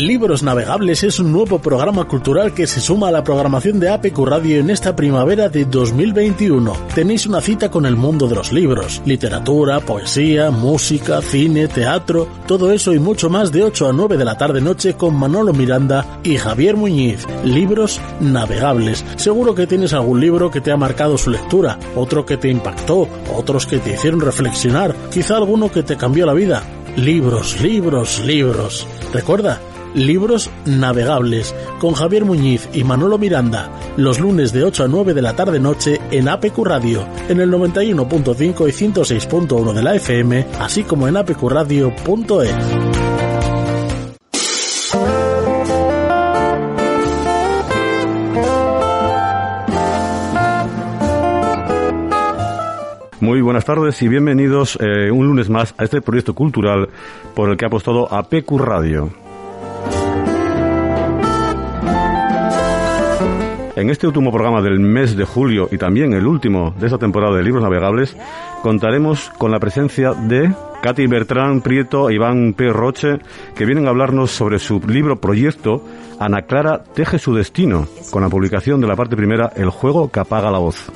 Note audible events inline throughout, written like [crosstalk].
Libros Navegables es un nuevo programa cultural que se suma a la programación de APQ Radio en esta primavera de 2021. Tenéis una cita con el mundo de los libros, literatura, poesía, música, cine, teatro, todo eso y mucho más de 8 a 9 de la tarde noche con Manolo Miranda y Javier Muñiz. Libros Navegables. Seguro que tienes algún libro que te ha marcado su lectura, otro que te impactó, otros que te hicieron reflexionar, quizá alguno que te cambió la vida. Libros, libros, libros. Recuerda, Libros Navegables con Javier Muñiz y Manolo Miranda, los lunes de 8 a 9 de la tarde noche en APQ Radio, en el 91.5 y 106.1 de la FM, así como en apqradio.es. Muy buenas tardes y bienvenidos eh, un lunes más a este proyecto cultural por el que ha apostado APQ Radio. En este último programa del mes de julio y también el último de esta temporada de libros navegables, contaremos con la presencia de Katy Bertrán Prieto e Iván P. Roche, que vienen a hablarnos sobre su libro proyecto Ana Clara teje su destino, con la publicación de la parte primera El juego que apaga la voz.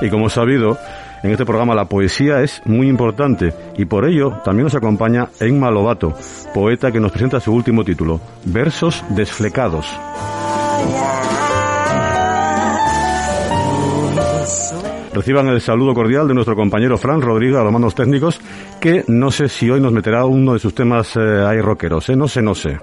Y como sabido, en este programa la poesía es muy importante y por ello también nos acompaña Enma Lobato, poeta que nos presenta su último título, Versos desflecados. Reciban el saludo cordial de nuestro compañero Fran Rodríguez a los mandos técnicos, que no sé si hoy nos meterá uno de sus temas eh, ahí rockeros, ¿eh? no sé, no sé.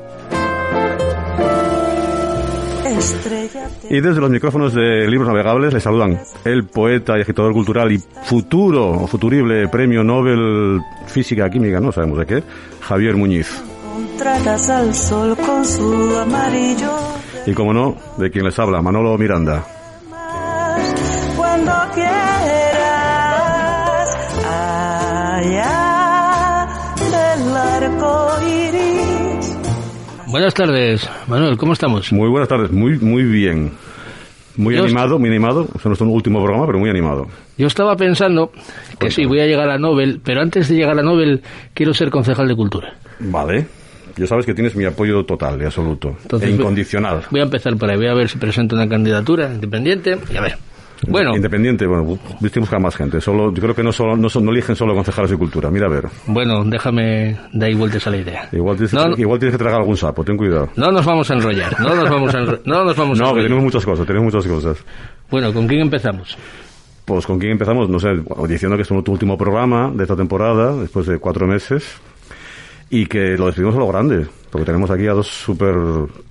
Y desde los micrófonos de Libros Navegables le saludan el poeta y agitador cultural y futuro o futurible premio Nobel Física Química, no sabemos de qué, Javier Muñiz. Y como no, de quien les habla, Manolo Miranda. Buenas tardes, Manuel, ¿cómo estamos? Muy buenas tardes, muy muy bien. Muy animado, muy animado. Es nuestro último programa, pero muy animado. Yo estaba pensando que sí, voy a llegar a Nobel, pero antes de llegar a Nobel quiero ser concejal de cultura. Vale. Ya sabes que tienes mi apoyo total y absoluto. e incondicional. Voy a empezar por ahí. Voy a ver si presento una candidatura independiente y a ver. Bueno. Independiente, bueno, viste buscar más gente. Solo, yo creo que no solo, no, no, eligen solo concejales de cultura. Mira a ver. Bueno, déjame dar ahí vueltas a la idea. Igual tienes, que, igual tienes que tragar algún sapo, ten cuidado. No nos vamos a enrollar, no nos vamos a enrollar. No, nos vamos no que tenemos muchas cosas, tenemos muchas cosas. Bueno, ¿con quién empezamos? Pues con quién empezamos, no sé, diciendo que es tu último programa de esta temporada, después de cuatro meses, y que lo despedimos a lo grande, porque tenemos aquí a dos super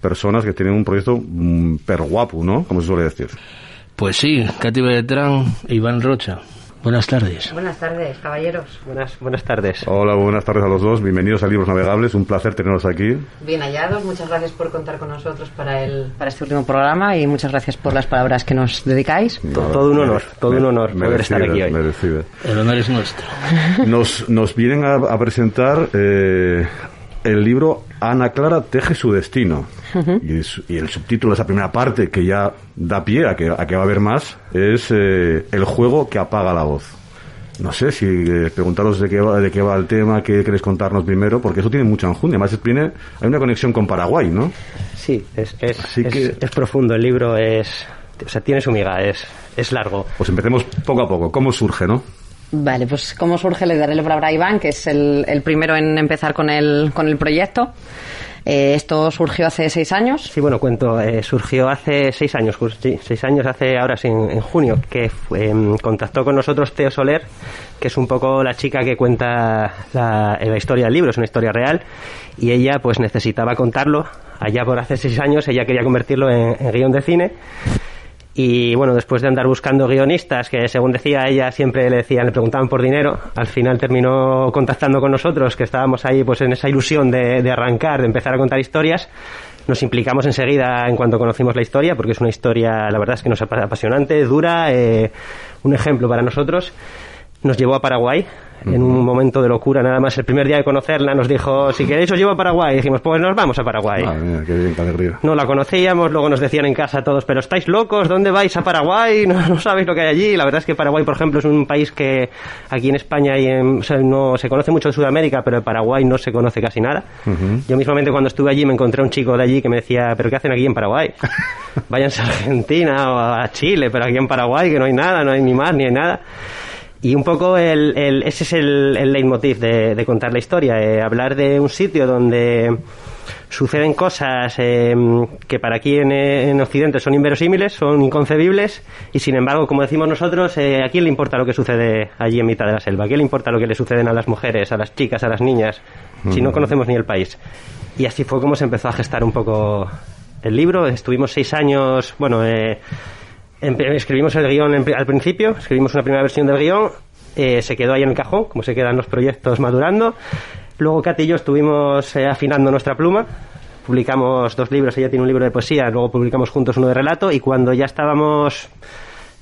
personas que tienen un proyecto mm, per guapo, ¿no? Como se suele decir. Pues sí, Katy Beltrán e Iván Rocha. Buenas tardes. Buenas tardes, caballeros. Buenas, buenas tardes. Hola, buenas tardes a los dos. Bienvenidos a Libros Navegables. Un placer tenerlos aquí. Bien hallados. Muchas gracias por contar con nosotros para, el, para este último programa y muchas gracias por las palabras que nos dedicáis. todo un honor, todo un honor poder estar aquí hoy. El honor es nuestro. Nos, nos vienen a, presentar eh, el libro Ana Clara teje su destino. y, el subtítulo de esa primera parte, que ya da pie a que, a que va a haber más, es eh, El juego que apaga la voz. No sé si eh, preguntaros de qué, va, de qué va el tema, qué queréis contarnos primero, porque eso tiene mucha enjundia. Además, tiene, hay una conexión con Paraguay, ¿no? Sí, es, es, es, profundo. El libro es. O sea, tiene su miga, es, es largo. Pues empecemos poco a poco. ¿Cómo surge, no? Vale, pues cómo surge, le daré la palabra a Iván, que es el, el primero en empezar con el, con el proyecto. Eh, esto surgió hace seis años. Sí, bueno, cuento, eh, surgió hace seis años, sí, seis años hace ahora sí, en, junio, que em, contactó con nosotros Teo Soler, que es un poco la chica que cuenta la, la historia del libro, es una historia real, y ella pues necesitaba contarlo. Allá por hace seis años ella quería convertirlo en, en guion de cine y bueno, después de andar buscando guionistas, que según decía ella, siempre le decían, le preguntaban por dinero, al final terminó contactando con nosotros, que estábamos ahí pues en esa ilusión de, arrancar, de empezar a contar historias. Nos implicamos enseguida en cuanto conocimos la historia, porque es una historia, la verdad es que nos apasionante, dura, eh, un ejemplo para nosotros. Nos llevó a Paraguay, en un momento de locura, nada más el primer día de conocerla, nos dijo, si queréis os llevo a Paraguay. Y dijimos, pues nos vamos a Paraguay. Qué bien, qué. No la conocíamos, luego nos decían en casa todos, pero estáis locos, ¿dónde vais a Paraguay? [laughs] No, no sabéis lo que hay allí. La verdad es que Paraguay, por ejemplo, es un país que aquí en España y en- o sea, no se conoce mucho en Sudamérica, pero en Paraguay no se conoce casi nada. Yo mismamente cuando estuve allí me encontré a un chico de allí que me decía, pero ¿qué hacen aquí en Paraguay? [laughs] Váyanse a Argentina o a Chile, pero aquí en Paraguay que no hay nada, no hay ni mar ni hay nada. Y un poco el, el- ese es el, el leitmotiv de, de contar la historia, eh, hablar de un sitio donde suceden cosas eh, que para aquí en, en Occidente son inverosímiles, son inconcebibles, y sin embargo, como decimos nosotros, eh, ¿a quién le importa lo que sucede allí en mitad de la selva? ¿A quién le importa lo que le suceden a las mujeres, a las chicas, a las niñas, si no conocemos ni el país? Y así fue como se empezó a gestar un poco el libro. Estuvimos seis años, bueno, eh, Escribimos el guion al principio, escribimos una primera versión del guion, eh, se quedó ahí en el cajón, como se quedan los proyectos madurando. Luego Katy y yo estuvimos eh, afinando nuestra pluma, publicamos dos libros, ella tiene un libro de poesía, luego publicamos juntos uno de relato y cuando ya estábamos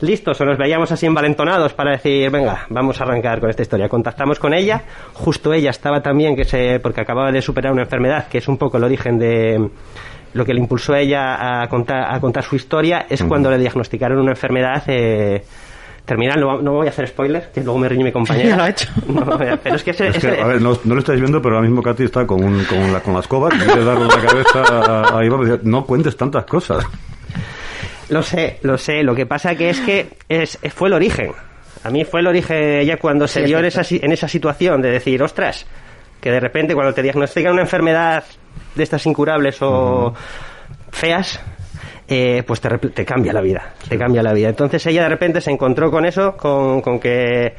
listos o nos veíamos así envalentonados para decir, venga, vamos a arrancar con esta historia. Contactamos con ella, justo ella estaba también, que se, porque acababa de superar una enfermedad, que es un poco el origen de lo que le impulsó a ella a contar, a contar su historia, es cuando le diagnosticaron una enfermedad eh, terminal. No, no voy a hacer spoilers, que luego me riñe mi compañera. [laughs] Ya lo ha hecho. [laughs] No, pero es que ese- Es que, ese- a ver, no, no lo estáis viendo, pero ahora mismo Katy está con, un- con, la, con la escoba, que quiere darle la cabeza a, a Iván, dice, no cuentes tantas cosas. Lo sé, lo sé. Lo que pasa que es que es, fue el origen. A mí fue el origen ya cuando se Sí, vio en esa, si- en esa situación de decir, ostras, que de repente cuando te diagnostican una enfermedad de estas incurables o feas, eh, pues te, te cambia la vida, te cambia la vida. Entonces ella de repente se encontró con eso, con, con que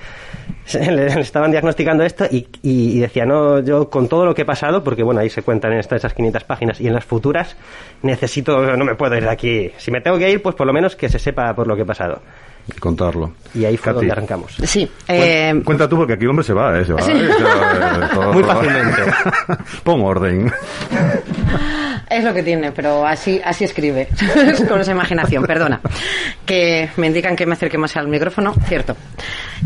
se- le, le estaban diagnosticando esto y, y- y decía, no, yo con todo lo que he pasado, porque bueno, ahí se cuentan en estas esas 500 páginas y en las futuras, necesito, no me puedo ir de aquí. Si me tengo que ir, pues por lo menos que se sepa por lo que he pasado. Y contarlo. Y ahí fue Katy, donde arrancamos. Sí. eh, Cuenta tú, porque aquí el hombre se va, ¿eh? Se va, Sí. ¿eh? Se va, eh, [laughs] todo- Muy fácilmente. [laughs] Pon orden. Es lo que tiene, pero así, así escribe, [laughs] con esa imaginación, perdona. Que me indican que me acerque más al micrófono, cierto.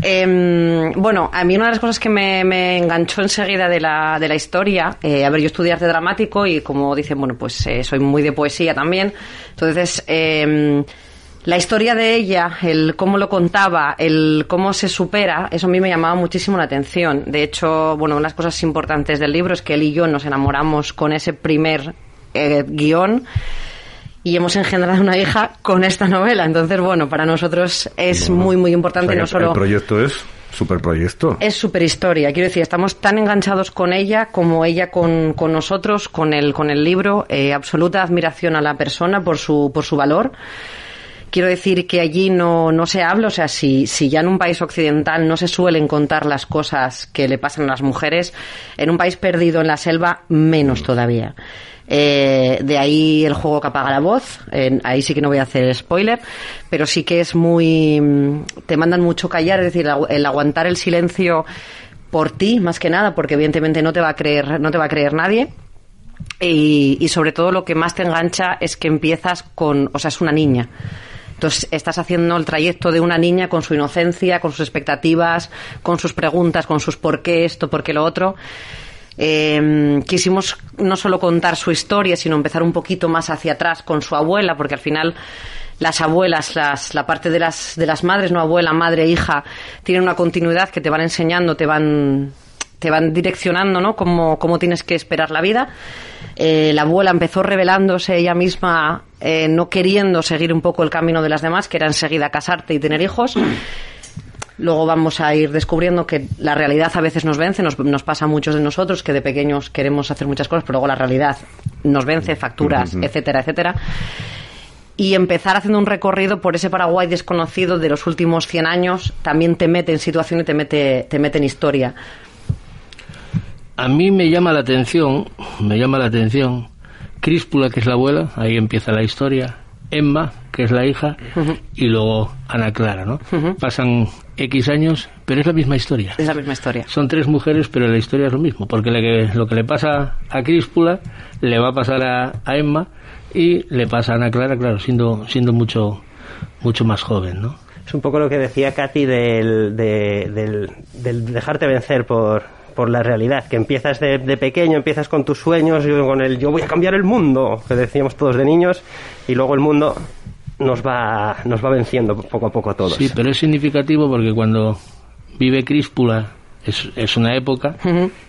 Em, bueno, a mí una de las cosas que me, me enganchó enseguida de la, de la historia, eh, a ver, yo estudié arte dramático y como dicen, bueno, pues eh, soy muy de poesía también, entonces... la historia de ella, el cómo lo contaba, el cómo se supera, eso a mí me llamaba muchísimo la atención. De hecho, bueno, una de las cosas importantes del libro es que él y yo nos enamoramos con ese primer eh, guion y hemos engendrado una hija con esta novela. Entonces, bueno, para nosotros es Bueno, muy, muy o importante sea que no solo... El proyecto es super proyecto. Es super historia. Quiero decir, estamos tan enganchados con ella como ella con, con nosotros, con el, con el libro. Eh, absoluta admiración a la persona por su, por su valor. Quiero decir que allí no, no se habla, o sea, si, si ya en un país occidental no se suelen contar las cosas que le pasan a las mujeres, en un país perdido en la selva, menos todavía. Eh, de ahí el juego que apaga la voz. Eh, ahí sí que no voy a hacer spoiler, pero sí que es muy. mm, Te mandan mucho callar, es decir, el aguantar el silencio por ti, más que nada, porque evidentemente no te va a creer, no te va a creer nadie. Y, y sobre todo lo que más te engancha es que empiezas con, o sea, es una niña. Estás haciendo el trayecto de una niña con su inocencia, con sus expectativas, con sus preguntas, con sus por qué esto, por qué lo otro. Eh, quisimos no solo contar su historia, sino empezar un poquito más hacia atrás con su abuela, porque al final las abuelas, las, la parte de las, de las madres, no abuela, madre, hija, tienen una continuidad que te van enseñando, te van, te van direccionando, ¿no? Cómo, cómo tienes que esperar la vida. Eh, la abuela empezó revelándose ella misma, eh, no queriendo seguir un poco el camino de las demás, que era enseguida casarte y tener hijos. Luego vamos a ir descubriendo que la realidad a veces nos vence, nos, nos pasa a muchos de nosotros que de pequeños queremos hacer muchas cosas, pero luego la realidad nos vence, facturas, etcétera, etcétera. Y empezar haciendo un recorrido por ese Paraguay desconocido de los últimos 100 años también te mete en situación y te mete, te mete en historia. A mí me llama la atención, me llama la atención, Críspula, que es la abuela, ahí empieza la historia, Emma, que es la hija, y luego Ana Clara, ¿no? Pasan X años, pero es la misma historia. Es la misma historia. Son tres mujeres, pero la historia es lo mismo, porque lo que, lo que le pasa a Críspula le va a pasar a, a Emma y le pasa a Ana Clara, claro, siendo, siendo mucho, mucho más joven, ¿no? Es un poco lo que decía Katy del, de- del, del dejarte vencer por, por la realidad, que empiezas de, de pequeño, empiezas con tus sueños, yo con el yo voy a cambiar el mundo, que decíamos todos de niños, y luego el mundo nos va, nos va venciendo poco a poco a todos. Sí, pero es significativo porque cuando vive Críspula es, es una época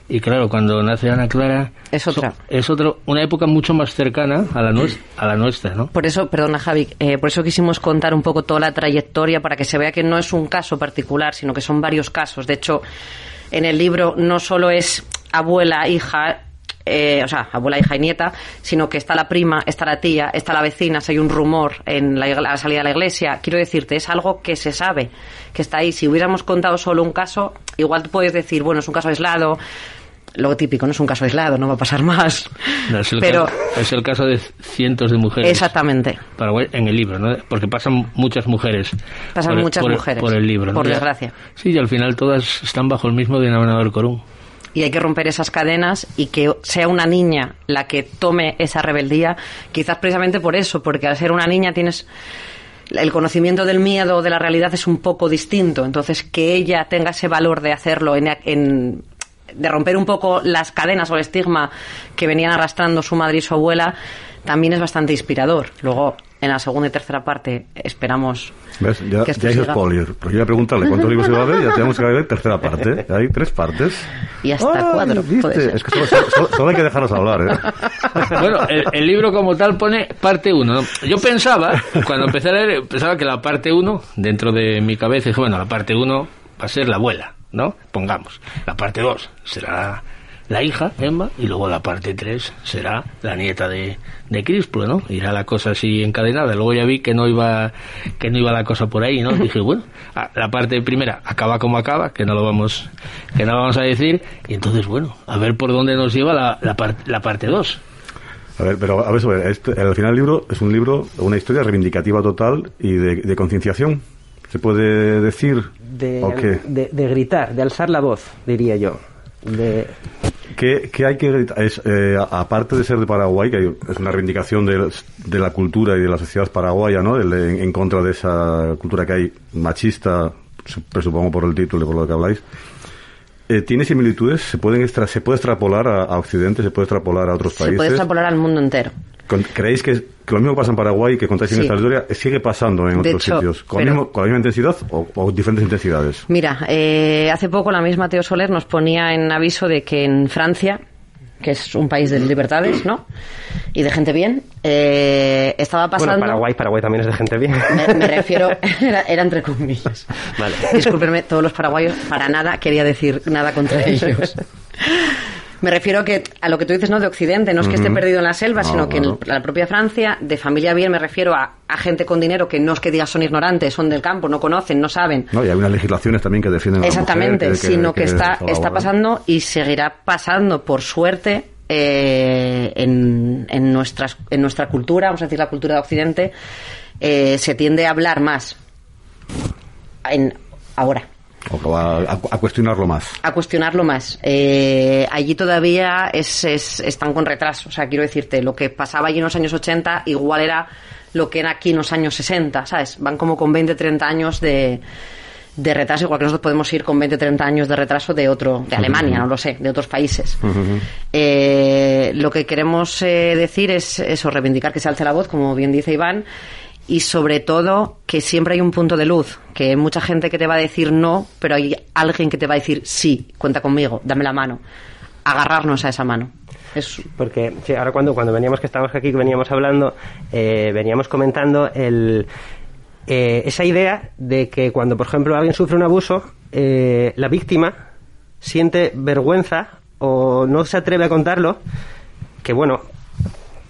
y claro, cuando nace Ana Clara Es otra. so- es otro, una época mucho más cercana a la, nues- a la nuestra, ¿no? Por eso, perdona Javi, eh, por eso quisimos contar un poco toda la trayectoria para que se vea que no es un caso particular, sino que son varios casos. De hecho, en el libro no solo es abuela, hija, eh, o sea, abuela, hija y nieta, sino que está la prima, está la tía, está la vecina, si hay un rumor en la, salida de la iglesia. Quiero decirte, es algo que se sabe, que está ahí. Si hubiéramos contado solo un caso, igual tú puedes decir, bueno, es un caso aislado. Lo típico, no es un caso aislado, no va a pasar más. No, es, el Pero, caso, es el caso de cientos de mujeres. exactamente. Paraguay en el libro, ¿no? Porque pasan muchas mujeres. Pasan por muchas por mujeres, Por el libro, ¿no? por desgracia. Sí, y al final todas están bajo el mismo denominador común. y hay que romper esas cadenas y que sea una niña la que tome esa rebeldía, quizás precisamente por eso, porque al ser una niña tienes el conocimiento del miedo de la realidad es un poco distinto, entonces que ella tenga ese valor de hacerlo en, en- de romper un poco las cadenas o el estigma que venían arrastrando su madre y su abuela también es bastante inspirador. Luego en la segunda y tercera parte esperamos ¿Ves? Ya, que esto ya hay siga. spoiler. Porque yo iba a preguntarle cuántos libros iba a ver ya tenemos que ver tercera parte. Hay tres partes. y hasta Ay, cuatro. Es que solo, solo- solo hay que dejarnos hablar, ¿eh? [laughs] Bueno, el, el libro como tal pone parte 1. Yo pensaba, cuando empecé a leer, pensaba que la parte 1, dentro de mi cabeza, dije, bueno, la parte 1 va a ser la abuela, ¿no? Pongamos. La parte 2 será la hija, Emma, y luego la parte 3 será la nieta de, de Críspula, ¿no? Irá la cosa así encadenada. Luego ya vi que no iba que no iba la cosa por ahí, ¿no? [laughs] Dije, bueno, la parte primera acaba como acaba, que no lo vamos que no lo vamos a decir, y entonces, bueno, a ver por dónde nos lleva la, la, par- la parte 2. A ver, pero a ver, a ver, este- al final el libro es un libro, una historia reivindicativa total y de, de concienciación. ¿Se puede decir? De, ¿O qué? de, de gritar, de alzar la voz, diría yo. De, ¿Qué, qué hay que gritar? Es, eh, aparte de ser de Paraguay, que hay- es una reivindicación de, de la cultura y de la sociedad paraguaya, ¿no? El- en, en contra de esa cultura que hay machista, su- presupongo por el título y por lo que habláis. Eh, ¿Tiene similitudes? ¿Se, pueden extra- ¿Se puede extrapolar a, a Occidente? ¿Se puede extrapolar a otros Se países? puede extrapolar al mundo entero. ¿Creéis que, que lo mismo pasa en Paraguay que contáis en Sí. esta historia sigue pasando en De otros hecho, sitios? ¿Con, pero- el mismo- ¿Con la misma intensidad o, o diferentes intensidades? Mira, eh, hace poco la misma Teo Soler nos ponía en aviso de que en Francia, que es un país de libertades, ¿no? Y de gente bien, eh, estaba pasando... bueno, Paraguay, Paraguay también es de gente bien. Me, me refiero, [laughs] era, era entre comillas. Vale. Discúlpenme, todos los paraguayos, para nada quería decir nada contra [laughs] ellos. Me refiero que a lo que tú dices, ¿no? De Occidente, no es que esté perdido en la selva, No, sino que en la propia Francia, de familia bien, me refiero a, a gente con dinero que no es que digas son ignorantes, son del campo, no conocen, no saben. No, y hay unas legislaciones también que defienden a la Exactamente, sino que, está, está pasando y seguirá pasando, por suerte, eh, en, en, nuestras, en nuestra cultura, vamos a decir la cultura de Occidente, eh, se tiende a hablar más. En, ahora, O a, a- a cuestionarlo más. a cuestionarlo más. Eh, allí todavía es, es- están con retraso. O sea, quiero decirte, lo que pasaba allí en los años 80 igual era lo que era aquí en los años 60, ¿sabes? Van como con 20, 30 años de, de retraso, igual que nosotros podemos ir con 20, 30 años de retraso de otro, de Alemania, no lo sé, de otros países. Eh, lo que queremos eh, decir es eso, reivindicar que se alce la voz, como bien dice Iván, y sobre todo que siempre hay un punto de luz, que hay mucha gente que te va a decir no, pero hay alguien que te va a decir sí, cuenta conmigo, dame la mano, agarrarnos a esa mano. Es, Porque sí, ahora cuando, cuando veníamos, que estábamos aquí, que veníamos hablando, eh, veníamos comentando el, eh, esa idea de que cuando, por ejemplo, alguien sufre un abuso, eh, la víctima siente vergüenza o no se atreve a contarlo, que bueno,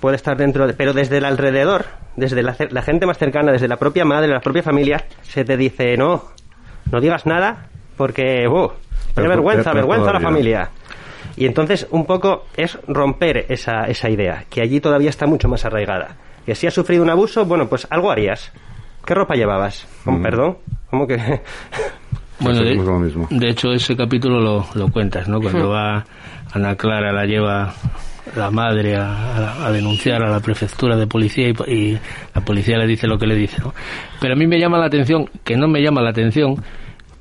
puede estar dentro de, pero desde el alrededor, desde la, gente más cercana, desde la propia madre, la propia familia, se te dice, no, no digas nada porque, uh, tiene vergüenza, pero vergüenza a la familia. Y entonces un poco es romper esa, esa idea, que allí todavía está mucho más arraigada. Que si has sufrido un abuso, bueno, pues algo harías. ¿Qué ropa llevabas? ¿Con Mm. perdón? ¿Cómo que...? [laughs] Bueno, de, de hecho ese capítulo lo, lo cuentas, ¿no? Cuando va Ana Clara, la lleva la madre a, denunciar a la prefectura de policía y, la policía le dice lo que le dice. ¿no? Pero a mí me llama la atención, que no me llama la atención,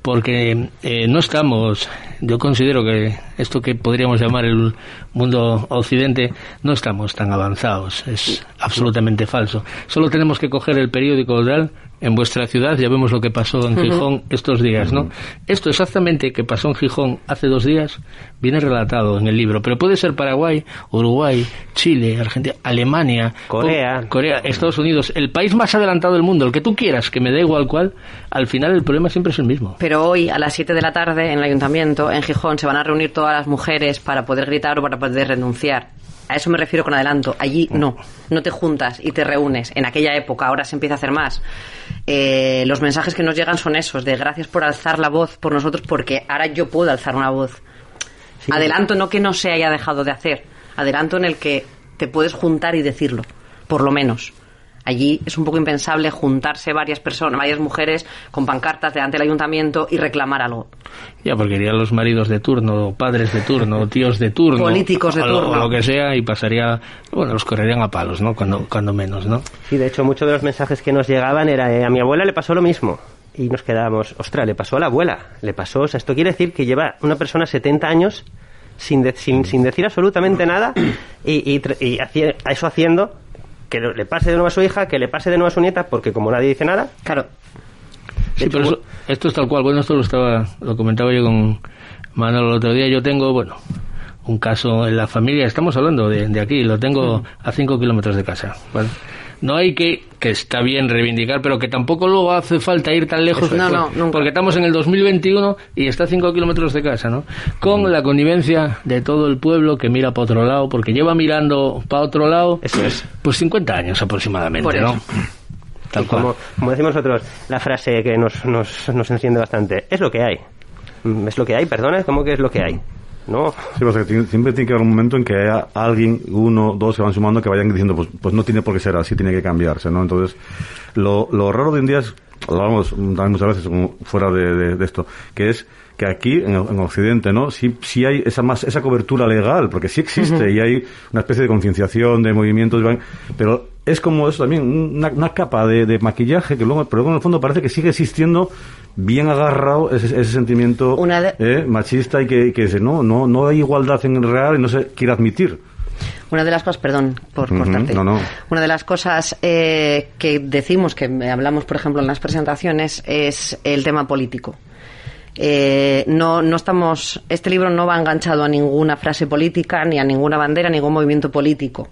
porque eh, no estamos, yo considero que esto que podríamos llamar el mundo occidente, no estamos tan avanzados, es absolutamente falso. Solo tenemos que coger el periódico real en vuestra ciudad, ya vemos lo que pasó en Gijón estos días, ¿no? Esto exactamente que pasó en Gijón hace dos días viene relatado en el libro, pero puede ser Paraguay, Uruguay, Chile, Argentina, Alemania, Corea, Corea, Estados Unidos, el país más adelantado del mundo, el que tú quieras, que me da igual cuál, al final el problema siempre es el mismo. Pero hoy a las 7 de la tarde en el ayuntamiento en Gijón se van a reunir todas las mujeres para poder gritar o para poder renunciar. A eso me refiero con adelanto. Allí no, no te juntas y te reúnes. En aquella época, ahora se empieza a hacer más. Eh, los mensajes que nos llegan son esos, de gracias por alzar la voz por nosotros, porque ahora yo puedo alzar una voz. Adelanto no que no se haya dejado de hacer, adelanto en el que te puedes juntar y decirlo, por lo menos. Allí es un poco impensable juntarse varias personas, varias mujeres con pancartas delante del ayuntamiento y reclamar algo. Ya, porque irían los maridos de turno, padres de turno, [laughs] tíos de turno, políticos de turno, o lo que sea, y pasaría, bueno, los correrían a palos, ¿no? Cuando, cuando menos, ¿no? Sí, de hecho, muchos de los mensajes que nos llegaban era, eh, a mi abuela le pasó lo mismo. Y nos quedábamos, ostras, le pasó a la abuela, le pasó, o sea, esto quiere decir que lleva una persona 70 años sin, sin, sin decir absolutamente nada y, y, y eso haciendo que le pase de nuevo a su hija, que le pase de nuevo a su nieta, porque como nadie dice nada, claro. Sí, pero esto es tal cual. Bueno, esto lo estaba, lo comentaba yo con Manolo el otro día. Yo tengo, bueno, un caso en la familia. Estamos hablando de, de aquí. Lo tengo a cinco kilómetros de casa. ¿vale? No hay que, que está bien reivindicar, pero que tampoco luego hace falta ir tan lejos, porque estamos en el 2021 y está a 5 kilómetros de casa, ¿no? Con la connivencia de todo el pueblo que mira para otro lado, porque lleva mirando para otro lado, pues 50 años aproximadamente, ¿no? Tal como, como decimos nosotros, la frase que nos, nos, nos enciende bastante, es lo que hay. Mm, es lo que hay, perdona, ¿cómo que es lo que hay? ¿No? Sí, pues siempre tiene que haber un momento en que haya alguien, uno, dos, se van sumando, que vayan diciendo, pues, pues no tiene por qué ser así, tiene que cambiarse, ¿no? Entonces, lo, lo raro de un día es, hablamos también muchas veces fuera de, de, esto, que es que aquí en, en, Occidente, ¿no? Sí, sí hay esa más esa cobertura legal, porque sí existe y hay una especie de concienciación de movimientos, pero es como eso también, una, una capa de, de, maquillaje que luego, pero luego en el fondo parece que sigue existiendo bien agarrado ese, ese sentimiento eh, machista y que, que no, no, no hay igualdad en el real y no se quiere admitir. Una de las cosas, perdón por cortarte, una de las cosas eh, que decimos, que hablamos por ejemplo en las presentaciones, es el tema político. Eh, no, no estamos, este libro no va enganchado a ninguna frase política, ni a ninguna bandera, a ningún movimiento político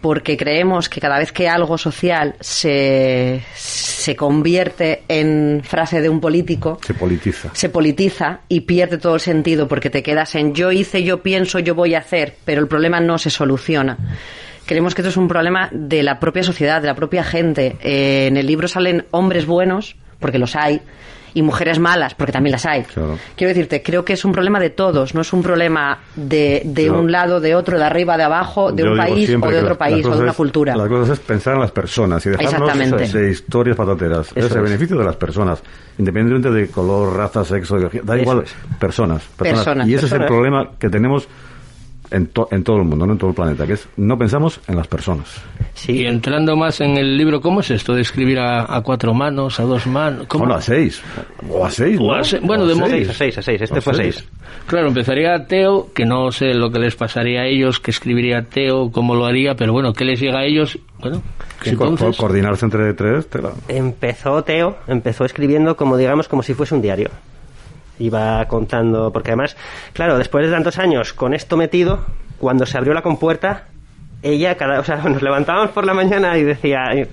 porque creemos que cada vez que algo social se, se convierte en frase de un político, se politiza. Se politiza y pierde todo el sentido porque te quedas en yo hice, yo pienso, yo voy a hacer, pero el problema no se soluciona. Creemos que esto es un problema de la propia sociedad, de la propia gente. Eh, en el libro salen hombres buenos, porque los hay, y mujeres malas, porque también las hay. Quiero decirte, creo que es un problema de todos, no es un problema de, de un lado, de otro, de arriba, de abajo, de un país o de otro país o de una cultura. La cosa es pensar en las personas y dejarnos de historias patateras. es el beneficio de las personas, independientemente de color, raza, sexo, da igual, personas, personas. Y ese es el problema que tenemos en, en todo el mundo, no en todo el planeta, que es no pensamos en las personas. Sí. Y entrando más en el libro, ¿cómo es esto de escribir a, cuatro manos, a dos manos? ¿Cómo? a seis. O a seis, Bueno, de seis, a seis, a seis. Este fue a seis. Claro, empezaría Teo, que no sé lo que les pasaría a ellos, que escribiría Teo, cómo lo haría, pero bueno, ¿qué les llega a ellos? Bueno, entonces... coordinarse entre tres, Empezó Teo, empezó escribiendo como, digamos, como si fuese un diario iba contando, porque además, claro, después de tantos años con esto metido, cuando se abrió la compuerta, ella, cada, o sea, [laughs] nos levantábamos por la mañana y decía, eh,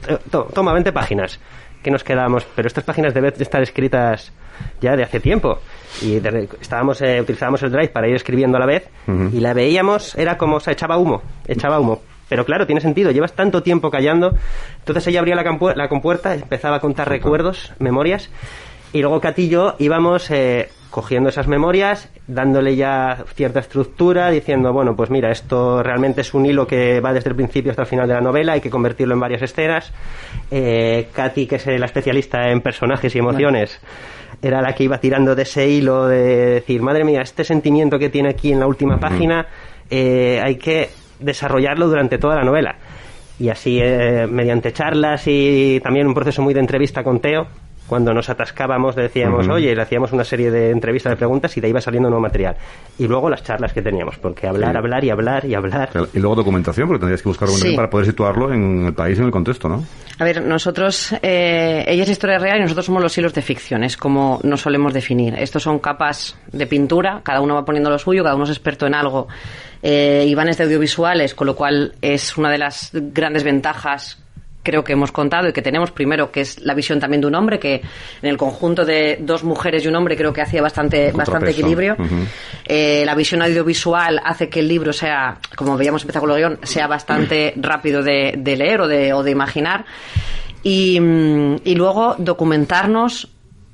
toma, 20 páginas, que nos quedamos, pero estas páginas deben estar escritas ya de hace tiempo. Y estábamos, eh, utilizábamos el drive para ir escribiendo a la vez, y la veíamos, era como, se echaba humo, echaba humo. Pero claro, tiene sentido, llevas tanto tiempo callando. Entonces ella abría la, la compuerta, empezaba a contar recuerdos, memorias, y luego Catillo íbamos eh, cogiendo esas memorias, dándole ya cierta estructura, diciendo, bueno, pues mira, esto realmente es un hilo que va desde el principio hasta el final de la novela, hay que convertirlo en varias escenas. Eh, Katy, que es la especialista en personajes y emociones, era la que iba tirando de ese hilo de decir, madre mía, este sentimiento que tiene aquí en la última página, eh, hay que desarrollarlo durante toda la novela. Y así, eh, mediante charlas y también un proceso muy de entrevista con Teo, cuando nos atascábamos decíamos, Ujú. oye, le hacíamos una serie de entrevistas, de preguntas y de ahí iba saliendo nuevo material. Y luego las charlas que teníamos, porque hablar, Sí. hablar y hablar y hablar. Y luego documentación, porque tendrías que buscar documentación Sí. para poder situarlo en el país, en el contexto, ¿no? A ver, nosotros, eh, ella es historia real y nosotros somos los hilos de ficción, es como nos solemos definir. Estos son capas de pintura, cada uno va poniendo lo suyo, cada uno es experto en algo. Eh, Iván es de audiovisuales, con lo cual es una de las grandes ventajas creo que hemos contado y que tenemos primero que es la visión también de un hombre que en el conjunto de dos mujeres y un hombre creo que hacía bastante bastante equilibrio Ujú. Eh, la visión audiovisual hace que el libro sea como veíamos empezar con el guion sea bastante [clears throat] rápido de, de leer o de, o de imaginar y, mm, y luego documentarnos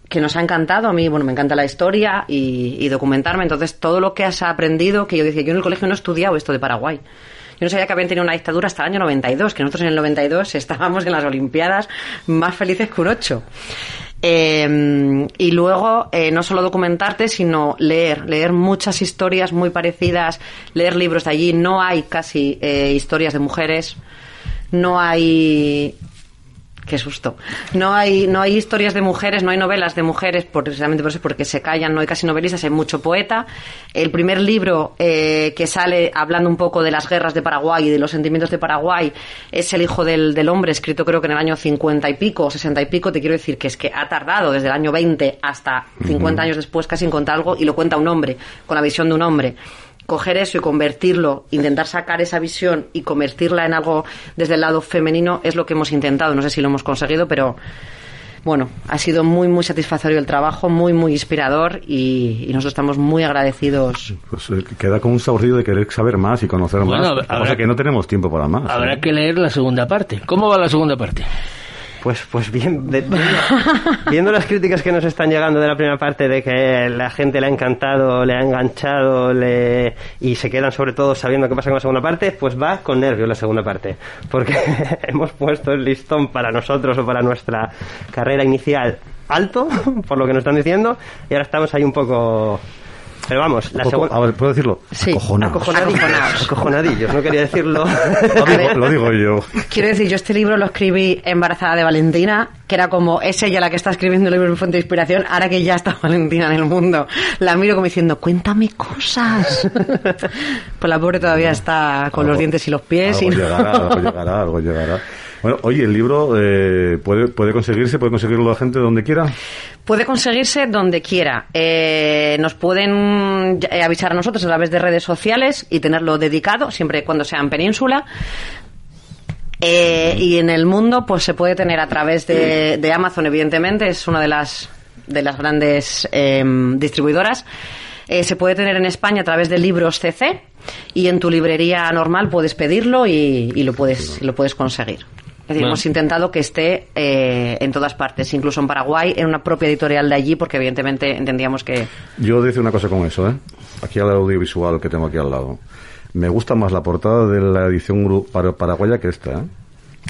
que nos ha encantado. A mí, bueno, me encanta la historia y, y documentarme. Entonces, todo lo que has aprendido, que yo decía, yo en el colegio no he estudiado esto de Paraguay. Yo no sabía que habían tenido una dictadura hasta el año 92, que nosotros en el 92 estábamos en las Olimpiadas más felices que un ocho. Eh, y luego, eh, no solo documentarte, sino leer, leer muchas historias muy parecidas, leer libros de allí. No hay casi eh, historias de mujeres, no hay Qué susto. No hay, no hay historias de mujeres, no hay novelas de mujeres, por- precisamente por eso, porque se callan, no hay casi novelistas, hay mucho poeta. El primer libro eh, que sale hablando un poco de las guerras de Paraguay y de los sentimientos de Paraguay es El hijo del, del hombre, escrito creo que en el año 50 y pico, o 60 y pico. Te quiero decir que es que ha tardado desde el año 20 hasta 50 años después casi en contar algo y lo cuenta un hombre, con la visión de un hombre coger eso y convertirlo, intentar sacar esa visión y convertirla en algo desde el lado femenino es lo que hemos intentado. No sé si lo hemos conseguido, pero bueno, ha sido muy, muy satisfactorio el trabajo, muy, muy inspirador y, y nosotros estamos muy agradecidos. Pues eh, queda con un saborcillo de querer saber más y conocer Bueno, más. habrá- O sea que no tenemos tiempo para más. Habrá ¿eh? que leer la segunda parte. ¿Cómo va la segunda parte? Pues, pues bien, de- viendo, las críticas que nos están llegando de la primera parte de que la gente le ha encantado, le ha enganchado le, y se quedan sobre todo sabiendo qué pasa con la segunda parte, pues va con nervios la segunda parte. Porque [laughs] hemos puesto el listón para nosotros o para nuestra carrera inicial alto, por lo que nos están diciendo, y ahora estamos ahí un poco... Pero vamos, la segunda... a ver, ¿puedo decirlo? Sí, Acojonados. Acojonadillos. Acojonados. Acojonadillos, no quería decirlo. Lo digo, lo digo yo. Quiero decir, yo este libro lo escribí embarazada de Valentina, que era como, es ella la que está escribiendo el libro en fuente de inspiración, ahora que ya está [laughs] Valentina en el mundo. La miro como diciendo, cuéntame cosas. [laughs] pues la pobre todavía está con los Algo- dientes y los pies. Algo y no- llegará, algo llegará, algo llegará. Bueno, oye, el libro eh, puede, conseguirse, puede conseguirlo la gente donde quiera. Puede conseguirse donde quiera. Eh, nos pueden eh, avisar a nosotros a través de redes sociales y tenerlo dedicado, siempre y cuando sea en península. Eh, y en el mundo, pues se puede tener a través de, Amazon, evidentemente, es una de las, de las grandes eh, distribuidoras. Eh, se puede tener en España a través de libros CC y en tu librería normal puedes pedirlo y lo puedes lo puedes conseguir. Es decir, Bueno. hemos intentado que esté eh, en todas partes, incluso en Paraguay, en una propia editorial de allí, porque evidentemente entendíamos que Yo decir una cosa con eso, ¿eh? Aquí al audiovisual que tengo aquí al lado. Me gusta más la portada de la edición paraguaya que esta, ¿eh?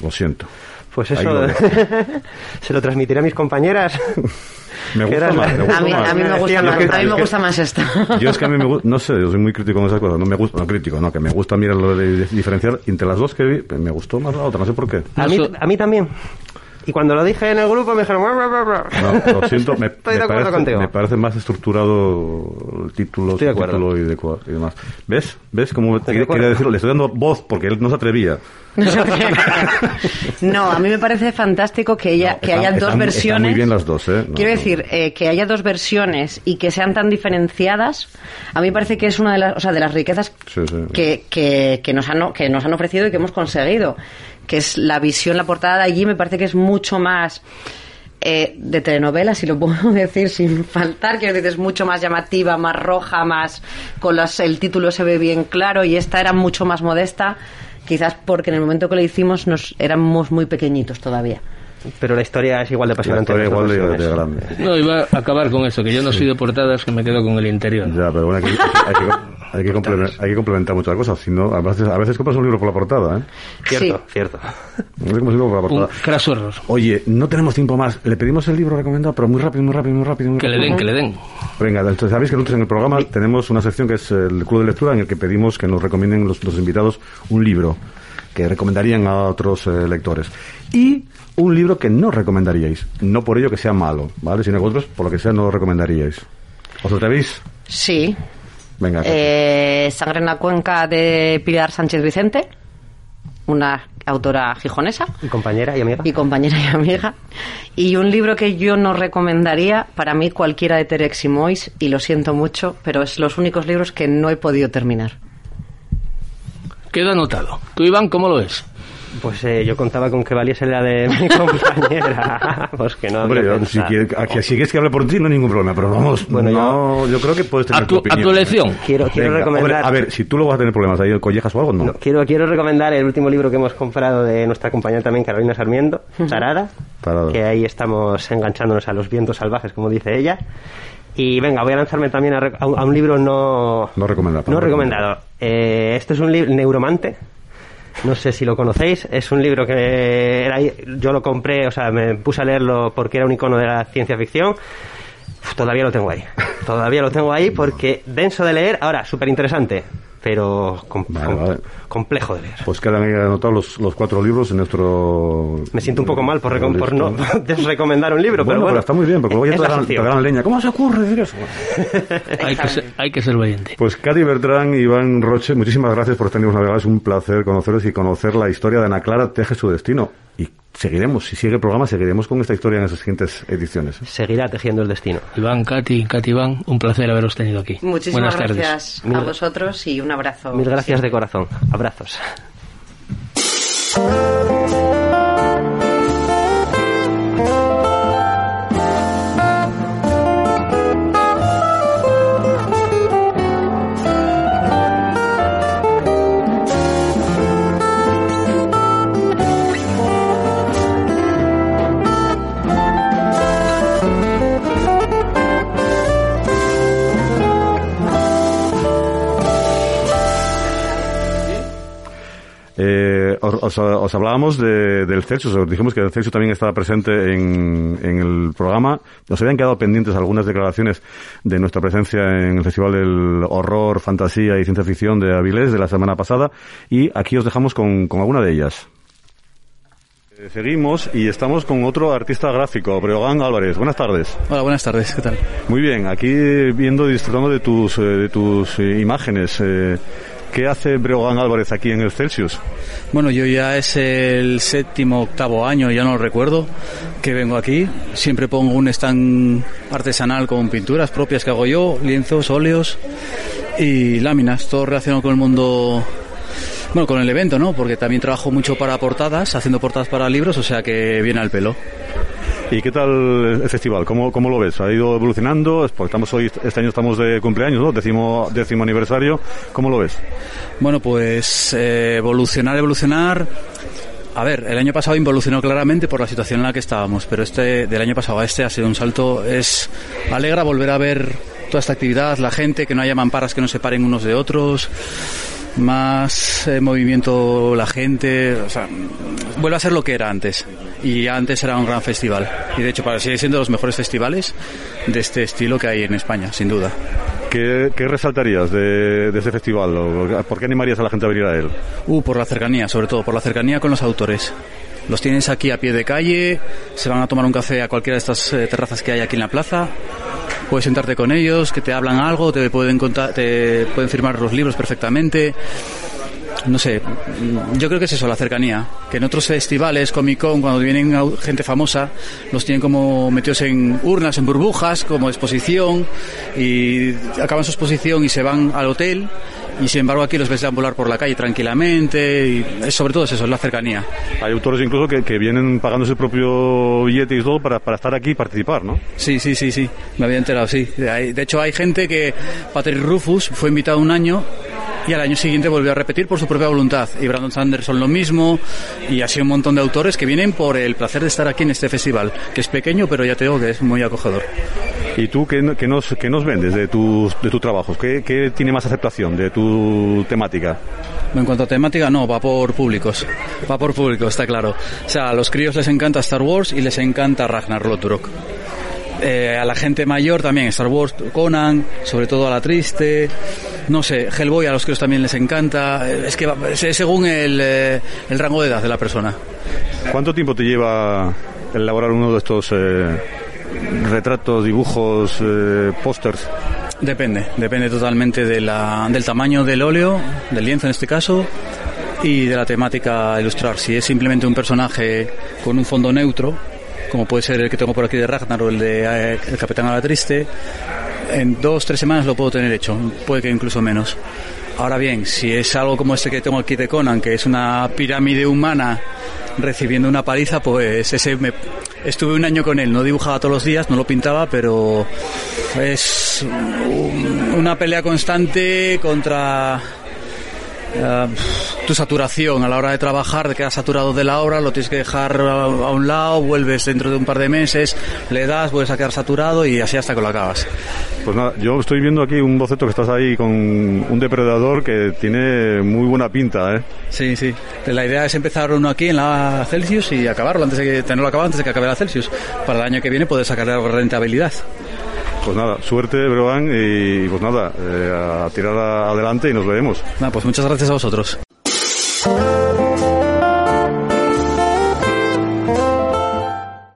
Lo siento. Pues eso lo [laughs] se lo transmitiré a mis compañeras. [laughs] Me gusta más, la- me gusta a mí, más. a mí me gusta más, a mí me gusta más esta. Yo es que a mí me gusta, no sé, yo soy muy crítico con esas cosas, no me gusta, no crítico, no, que me gusta mirar lo de diferenciar entre las dos que vi, me gustó más la otra, no sé por qué. A mí, a mí también. Y cuando lo dije en el grupo me dijeron... No, lo [laughs] siento, me, Estoy me de acuerdo parece, contigo. me parece más estructurado el título, Estoy de acuerdo. y, de cua- y demás. ¿Ves? ¿Ves cómo de quería, decirlo? Le estoy dando voz porque él no se atrevía. [laughs] No, a mí me parece fantástico que, ella, No, que están- haya dos están versiones. muy bien las dos, ¿eh? No, Quiero decir, eh, que haya dos versiones y que sean tan diferenciadas, a mí me parece que es una de las, o sea, de las riquezas Sí, sí. que, que, que nos han, que nos han ofrecido y que hemos conseguido. Que es la visión, la portada de allí, me parece que es mucho más. eh, de telenovela, si lo [laughs] puedo decir sin faltar, quiero decir, es mucho más llamativa, más roja, más con las, el título se ve bien claro y esta era mucho más modesta, quizás porque en el momento que lo hicimos nos éramos muy pequeñitos todavía. Pero la historia es igual de La apasionante. historia igual de, grande. No, iba a acabar con eso, que yo no soy de portadas, que me quedo con el interior. Ya, pero bueno, aquí, aquí- Hay que, complementar, hay que complementar muchas cosas. Si no, a, veces, a veces compras un libro por la portada, ¿eh? Cierto, Sí. cierto. Un libro por la Un portada. craso error. Oye, no tenemos tiempo más. Le pedimos el libro recomendado, pero muy rápido, muy rápido, muy rápido. muy Que le den, que le den. Venga, entonces sabéis que nosotros en el programa tenemos una sección que es el Club de Lectura en el que pedimos que nos recomienden los, los invitados un libro que recomendarían a otros eh, lectores. Y un libro que no recomendaríais. No por ello que sea malo, ¿vale? Sino que vosotros, por lo que sea, no lo recomendaríais. ¿Os atrevéis? Sí. Venga. Eh, Sangre en la cuenca de Pilar Sánchez Vicente, una autora gijonesa Y compañera y amiga. y compañera y amiga. Y un libro que yo no recomendaría, para mí cualquiera de Terex y Mois, y lo siento mucho, pero es los únicos libros que no he podido terminar. Queda anotado. ¿Tú, Iván, cómo lo ves? Pues eh, yo contaba con que valiese la de [laughs] mi compañera. [laughs] pues que no Hombre, yo, si, quieres, a que- si quieres que hable por ti, no hay ningún problema. Pero vamos, Bueno, no, yo creo que puedes tener A tu, a opinión. tu elección. Quiero, quiero Venga, recomendar... hombre, a ver, si tú lo vas a tener problemas ahí, collejas o algo, no. No, quiero, quiero recomendar el último libro que hemos comprado de nuestra compañera también, Carolina Sarmiento, Tarada, Tarada. que ahí estamos enganchándonos a los vientos salvajes, como dice ella. Y venga, voy a lanzarme también a, rec- a un, a un libro no, No recomendado. no recomendado. Eh, este es un libro, Neuromante. No sé si lo conocéis. Es un libro que era, yo lo compré, o sea, me puse a leerlo porque era un icono de la ciencia ficción. Todavía lo tengo ahí. Todavía lo tengo ahí porque denso de leer. Ahora, súper interesante, pero com- Vale, com- vale. complejo de leer. Pues quedan ahí anotados los, los cuatro libros en nuestro... Me siento un poco mal por, recom- por no Listo. [laughs] desrecomendar un libro, Bueno, pero bueno. está muy bien, porque luego ya es te la leña. ¿Cómo se ocurre decir eso? [laughs] Hay que, ser, hay que ser valiente. Pues Katy Bertrán y Iván Roche, muchísimas gracias por tenernos una vez. Es un placer conoceros y conocer la historia de Ana Clara Teje su destino. Y seguiremos, si sigue el programa, seguiremos con esta historia en las siguientes ediciones. ¿eh? Seguirá tejiendo el destino. Iván, Katy, Katy, Iván, un placer haberos tenido aquí. Muchísimas Buenas tardes. gracias a Mil- vosotros y un abrazo. Mil gracias de corazón. Abrazos. Eh, os, os- os hablábamos de- del Celsius, os dijimos que el Celsius también estaba presente en, en el programa. Nos habían quedado pendientes algunas declaraciones de nuestra presencia en el Festival del Horror, Fantasía y Ciencia Ficción de Avilés de la semana pasada y aquí os dejamos con, con alguna de ellas. Eh, Seguimos y estamos con otro artista gráfico, Breogán Álvarez. Buenas tardes. Hola, buenas tardes, ¿qué tal? Muy bien, aquí viendo y disfrutando de tus, eh, de tus eh, imágenes. eh, ¿Qué hace Breogán Álvarez aquí en el Celsius? Bueno, yo ya es el séptimo, octavo año, ya no lo recuerdo, que vengo aquí. Siempre pongo un stand artesanal con pinturas propias que hago yo, lienzos, óleos y láminas, todo relacionado con el mundo, bueno, con el evento, ¿no? Porque también trabajo mucho para portadas, haciendo portadas para libros, o sea que viene al pelo. ¿Y qué tal el festival? ¿Cómo, cómo lo ves? ¿Ha ido evolucionando? Estamos hoy, este año estamos de cumpleaños, ¿no? Décimo, décimo aniversario. ¿Cómo lo ves? Bueno, pues eh, evolucionar, evolucionar. A ver, el año pasado involucionó claramente por la situación en la que estábamos, pero este del año pasado a este ha sido un salto. Es alegra volver a ver toda esta actividad, la gente, que no haya mamparas que no se paren unos de otros, más eh, movimiento la gente, o sea, vuelve a ser lo que era antes. Y antes era un gran festival. Y de hecho, para sigue siendo de los mejores festivales de este estilo que hay en España, sin duda. ¿Qué, qué resaltarías de, de ese festival? ¿O ¿Por qué animarías a la gente a venir a él? Uh, por la cercanía, sobre todo, por la cercanía con los autores. Los tienes aquí a pie de calle, se van a tomar un café a cualquiera de estas eh, terrazas que hay aquí en la plaza. Puedes sentarte con ellos, que te hablan algo, te pueden contar, te pueden firmar los libros perfectamente. No sé, yo creo que es eso, la cercanía. Que en otros festivales, Comic Con, cuando vienen gente famosa, los tienen como metidos en urnas, en burbujas, como exposición, y acaban su exposición y se van al hotel. Y sin embargo aquí los ves deambular por la calle tranquilamente y es, sobre todo es eso, es la cercanía. Hay autores incluso que, que vienen pagando su propio billete y todo para, para estar aquí y participar, ¿no? Sí, sí, sí, sí, me había enterado, sí. De hecho hay gente que, Patrick Rufus fue invitado un año y al año siguiente volvió a repetir por su propia voluntad. Y Brandon Sanderson lo mismo y así un montón de autores que vienen por el placer de estar aquí en este festival, que es pequeño pero ya te digo que es muy acogedor. ¿Y tú qué, qué nos, qué nos vendes de tus, de tus trabajos? ¿Qué, ¿Qué tiene más aceptación de tu temática? En cuanto a temática, no, va por públicos. Va por públicos, está claro. O sea, a los críos les encanta Star Wars y les encanta Ragnar Lothbrok. Eh, a la gente mayor también Star Wars, Conan, sobre todo a la triste. No sé, Hellboy a los críos también les encanta. Eh, Es que es según el, eh, el rango de edad de la persona. ¿Cuánto tiempo te lleva elaborar uno de estos eh, retratos, dibujos, eh, pósters? Depende, depende totalmente de la, del tamaño del óleo, del lienzo en este caso, y de la temática a ilustrar. Si es simplemente un personaje con un fondo neutro, como puede ser el que tengo por aquí de Ragnar o el de eh, el Capitán a la Triste, en dos, tres semanas lo puedo tener hecho, puede que incluso menos. Ahora bien, si es algo como este que tengo aquí de Conan, que es una pirámide humana recibiendo una paliza, pues ese me... estuve un año con él, no dibujaba todos los días, no lo pintaba, pero es un- una pelea constante contra eh, tu saturación a la hora de trabajar, te quedas saturado de la obra, lo tienes que dejar a, a un lado, vuelves dentro de un par de meses, le das, vuelves a quedar saturado y así hasta que lo acabas. Pues nada, yo estoy viendo aquí un boceto que estás ahí con un depredador que tiene muy buena pinta, ¿eh? Sí, sí. La idea es empezar uno aquí en la Celsius y acabarlo antes de que tenerlo acabado antes de que acabe la Celsius. Para el año que viene poder sacarle algo de rentabilidad. Pues nada, suerte, Brogan, y pues nada, eh, a tirar adelante y nos veremos. Nada, pues muchas gracias a vosotros.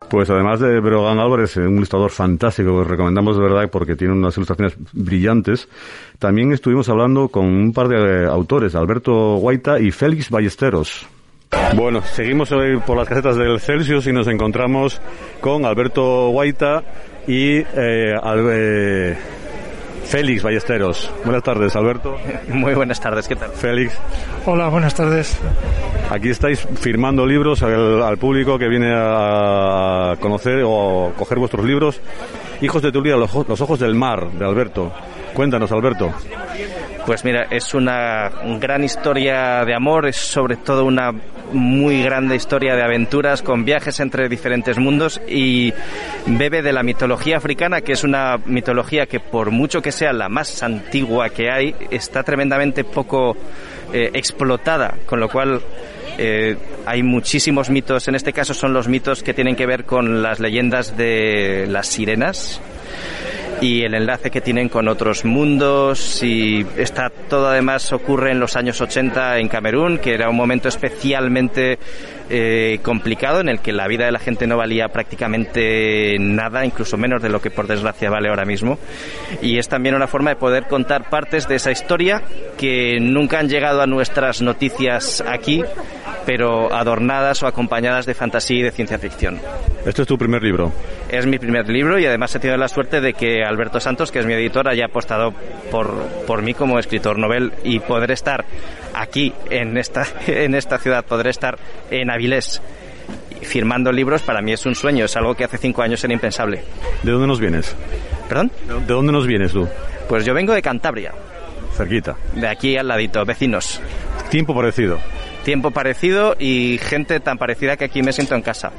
Pues además de Brogan Álvarez, eh, un ilustrador fantástico que recomendamos de verdad porque tiene unas ilustraciones brillantes, también estuvimos hablando con un par de eh, autores, Alberto Guaita y Félix Ballesteros. Bueno, seguimos hoy por las casetas del Celsius y nos encontramos con Alberto Guaita y eh, Al- eh, Félix Ballesteros. Buenas tardes, Alberto. [laughs] Muy buenas tardes, ¿qué tal? Félix. Hola, buenas tardes. Aquí estáis firmando libros al, al público que viene a conocer o coger vuestros libros. Hijos de Tulia, los, ojos- los ojos del mar, de Alberto. Cuéntanos, Alberto. Pues mira, es una gran historia de amor, es sobre todo una muy grande historia de aventuras con viajes entre diferentes mundos y bebe de la mitología africana, que es una mitología que por mucho que sea la más antigua que hay, está tremendamente poco eh, explotada, con lo cual eh, hay muchísimos mitos, en este caso son los mitos que tienen que ver con las leyendas de las sirenas, y el enlace que tienen con otros mundos y está todo además ocurre en los años 80 en Camerún, que era un momento especialmente eh, complicado en el que la vida de la gente no valía prácticamente nada, incluso menos de lo que por desgracia vale ahora mismo. Y es también una forma de poder contar partes de esa historia que nunca han llegado a nuestras noticias aquí, pero adornadas o acompañadas de fantasía y de ciencia ficción. Este es tu primer libro. Es mi primer libro y además he tenido la suerte de que Alberto Santos, que es mi editor, haya apostado por, por mí como escritor novel y poder estar aquí, en esta, [laughs] en esta ciudad, poder estar en Avilés firmando libros, para mí es un sueño, es algo que hace cinco años era impensable. ¿De dónde nos vienes? ¿Perdón? ¿De dónde nos vienes tú? Pues yo vengo de Cantabria, Cerquita. de aquí al ladito, vecinos. Tiempo parecido. Tiempo parecido y gente tan parecida que aquí me siento en casa.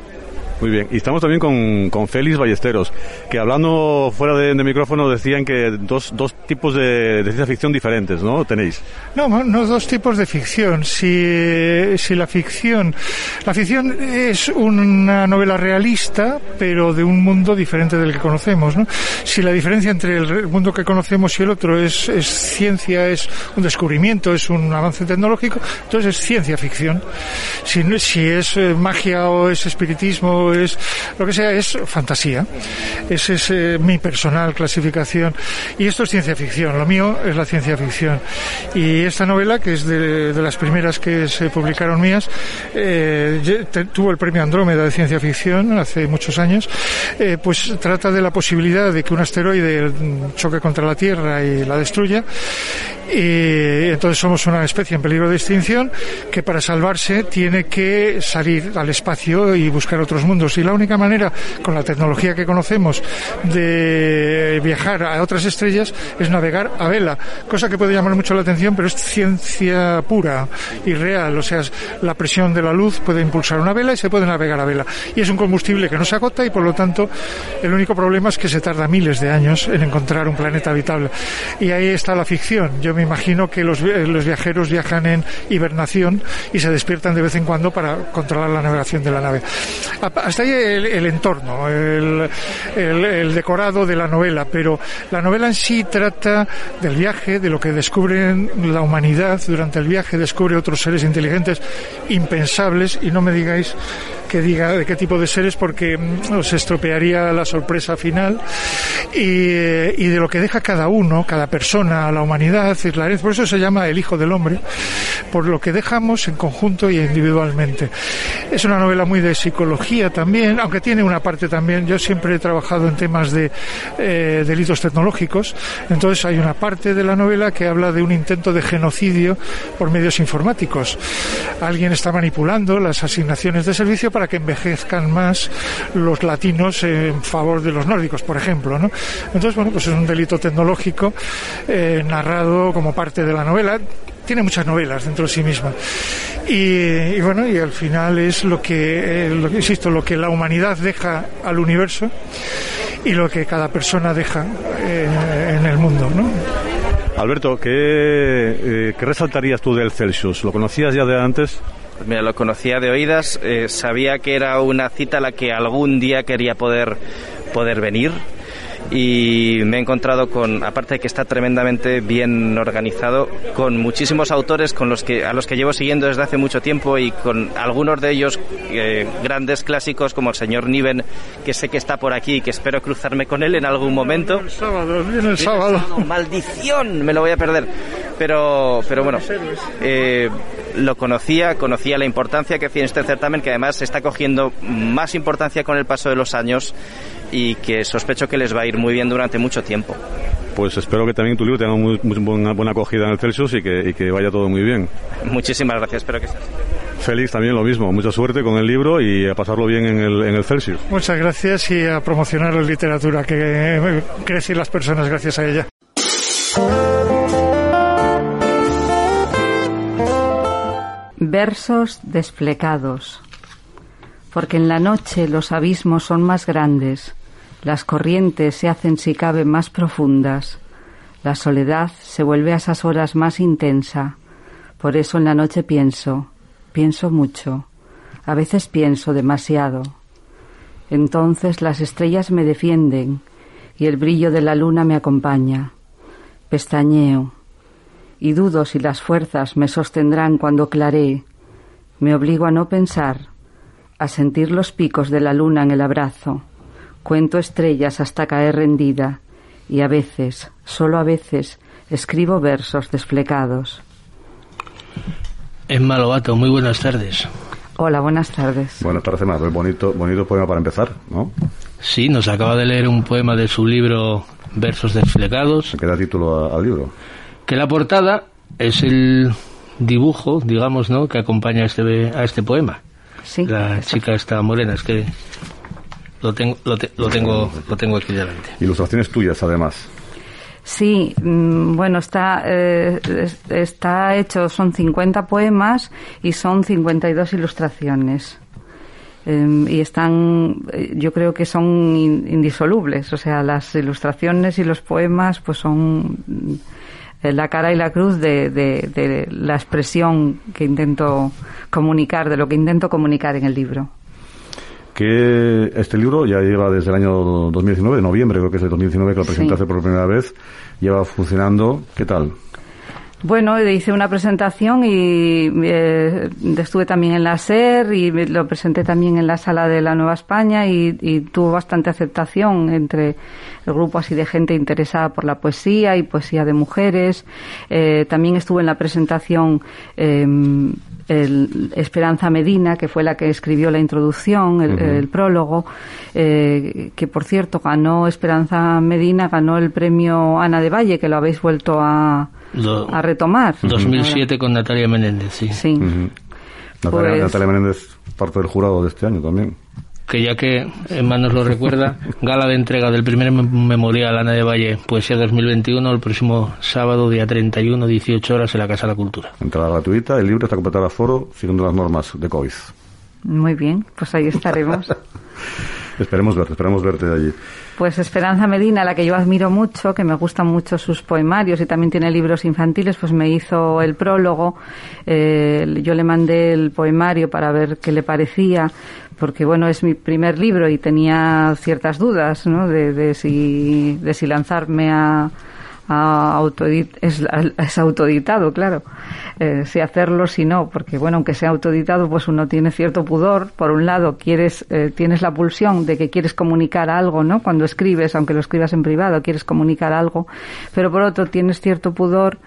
Muy bien. Y estamos también con, con Félix Ballesteros, que hablando fuera de, de micrófono decían que dos, dos tipos de, de ciencia ficción diferentes, ¿no? Tenéis. No, no, dos tipos de ficción. Si, si la ficción, la ficción es una novela realista, pero de un mundo diferente del que conocemos, ¿no? Si la diferencia entre el mundo que conocemos y el otro es, es ciencia, es un descubrimiento, es un avance tecnológico, entonces es ciencia ficción. Si, si es eh, magia o es espiritismo es lo que sea, es fantasía. Esa es eh, mi personal clasificación. Y esto es ciencia ficción, lo mío es la ciencia ficción. Y esta novela, que es de, las primeras que se publicaron mías, eh, tuvo el premio Andrómeda de ciencia ficción hace muchos años, eh, pues trata de la posibilidad de que un asteroide choque contra la Tierra y la destruya Y entonces somos una especie en peligro de extinción que para salvarse tiene que salir al espacio y buscar otros mundos. Y la única manera, con la tecnología que conocemos, de viajar a otras estrellas es navegar a vela, cosa que puede llamar mucho la atención, pero es ciencia pura y real. O sea, la presión de la luz puede impulsar una vela y se puede navegar a vela. Y es un combustible que no se agota y por lo tanto el único problema es que se tarda miles de años en encontrar un planeta habitable. Y ahí está la ficción. Yo me imagino que los, los viajeros viajan en hibernación y se despiertan de vez en cuando para controlar la navegación de la nave. Hasta ahí el, entorno, el, el, decorado de la novela, pero la novela en sí trata del viaje, de lo que descubre la humanidad durante el viaje, descubre otros seres inteligentes impensables y no me digáis que diga de qué tipo de seres porque mm, os estropearía la sorpresa final y, y, de lo que deja cada uno, cada persona, la humanidad, por eso se llama el Hijo del Hombre, por lo que dejamos en conjunto y individualmente. Es una novela muy de psicología también, aunque tiene una parte también, yo siempre he trabajado en temas de eh, delitos tecnológicos, entonces hay una parte de la novela que habla de un intento de genocidio por medios informáticos. Alguien está manipulando las asignaciones de servicio para que envejezcan más los latinos en favor de los nórdicos, por ejemplo. ¿no? Entonces, bueno, pues es un delito tecnológico eh, narrado como parte de la novela. Tiene muchas novelas dentro de sí misma. Y, bueno, y al final es lo que, eh, insisto, lo que la humanidad deja al universo y lo que cada persona deja eh, en el mundo, ¿no? Alberto, ¿qué, ¿qué resaltarías tú del Celsius? ¿Lo conocías ya de antes? Pues mira, lo conocía de oídas, eh, sabía que era una cita a la que algún día quería poder, poder venir y me he encontrado con, aparte de que está tremendamente bien organizado, con muchísimos autores con los que, a los que llevo siguiendo desde hace mucho tiempo y con algunos de ellos eh, grandes clásicos como el señor Niven, que sé que está por aquí y que espero cruzarme con él en algún momento. El sábado, viene el sábado. Maldición, me lo voy a perder. Pero, pero bueno, eh, lo conocía, conocía la importancia que tiene este certamen, que además está cogiendo más importancia con el paso de los años y que sospecho que les va a ir muy bien durante mucho tiempo. Pues espero que también tu libro tenga muy, buena, buena, acogida en el Celsius y que, y que vaya todo muy bien. Muchísimas gracias, espero que sea Félix, también lo mismo. Mucha suerte con el libro y a pasarlo bien en el, en el Celsius. Muchas gracias y a promocionar la literatura, que crecen las personas gracias a ella. Versos desplecados. Porque en la noche los abismos son más grandes, las corrientes se hacen si cabe más profundas, la soledad se vuelve a esas horas más intensa. Por eso en la noche pienso, pienso mucho, a veces pienso demasiado. Entonces las estrellas me defienden y el brillo de la luna me acompaña. Pestañeo y dudo si las fuerzas me sostendrán cuando claree. Me obligo a no pensar, a sentir los picos de la luna en el abrazo. Cuento estrellas hasta caer rendida y a veces, solo a veces, escribo versos desflecados. Emma Lobato, muy buenas tardes. Hola, buenas tardes. Buenas tardes, Emma. Bonito, bonito poema para empezar, ¿no? Sí, nos acaba de leer un poema de su libro Versos desflecados. ¿Qué da título al libro? Que la portada es el dibujo, digamos, ¿no?, que acompaña a este, a este poema. Sí. La chica está morena, es que lo tengo, lo, lo, tengo, lo tengo aquí delante. Ilustraciones tuyas, además. Sí, mm, bueno, está, eh, está hecho, son 50 poemas y son 52 ilustraciones. Em, y están, eh, yo creo que son indisolubles, o sea, las ilustraciones y los poemas pues son eh, la cara y la cruz de, de la expresión que intento comunicar, de lo que intento comunicar en el libro que este libro ya lleva desde el año 2019, de noviembre creo que es el 2019 que lo presentaste por primera vez, lleva funcionando. ¿Qué tal? Bueno, hice una presentación y eh, estuve también en la SER y lo presenté también en la sala de la Nueva España y, tuvo bastante aceptación entre el grupo así de gente interesada por la poesía y poesía de mujeres. Eh, también estuve en la presentación em, el Esperanza Medina, que fue la que escribió la introducción, el, prólogo, eh, que por cierto ganó Esperanza Medina, ganó el premio Ana de Valle, que lo habéis vuelto a, Do- a retomar. 2007 con Natalia Menéndez, sí. Sí. Ujú. Natalia, Pues- Natalia Menéndez, parte del jurado de este año también. Que ya que Emma nos lo recuerda, [laughs] gala de entrega del primer mem- memorial Ana de Valle, Poesía 2021, el próximo sábado, día 31, 18 horas, en la Casa de la Cultura. Entrada gratuita, el libro está completado a foro, siguiendo las normas de COVID. Muy bien, pues ahí estaremos. [laughs] Esperemos verte, esperemos verte allí. Pues Esperanza Medina, la que yo admiro mucho, que me gustan mucho sus poemarios y también tiene libros infantiles, pues me hizo el prólogo. Eh, yo le mandé el poemario para ver qué le parecía, porque bueno, es mi primer libro y tenía ciertas dudas, ¿no? De, de si, de si lanzarme a, a autoedit- es, es autoeditado, claro. Eh, si hacerlo, si no, porque bueno, aunque sea autoeditado, pues uno tiene cierto pudor. Por un lado, quieres, eh, tienes la pulsión de que quieres comunicar algo, ¿no? Cuando escribes, aunque lo escribas en privado, quieres comunicar algo. Pero por otro, tienes cierto pudor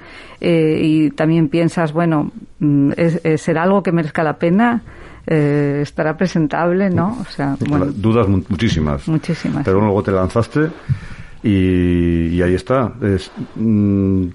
eh, y también piensas, bueno, mm, es, es- será algo que merezca la pena. Eh, estará presentable, ¿no? O sea, bueno, Dudas mu- muchísimas. muchísimas. Pero luego te lanzaste y, y ahí está. Es, mm,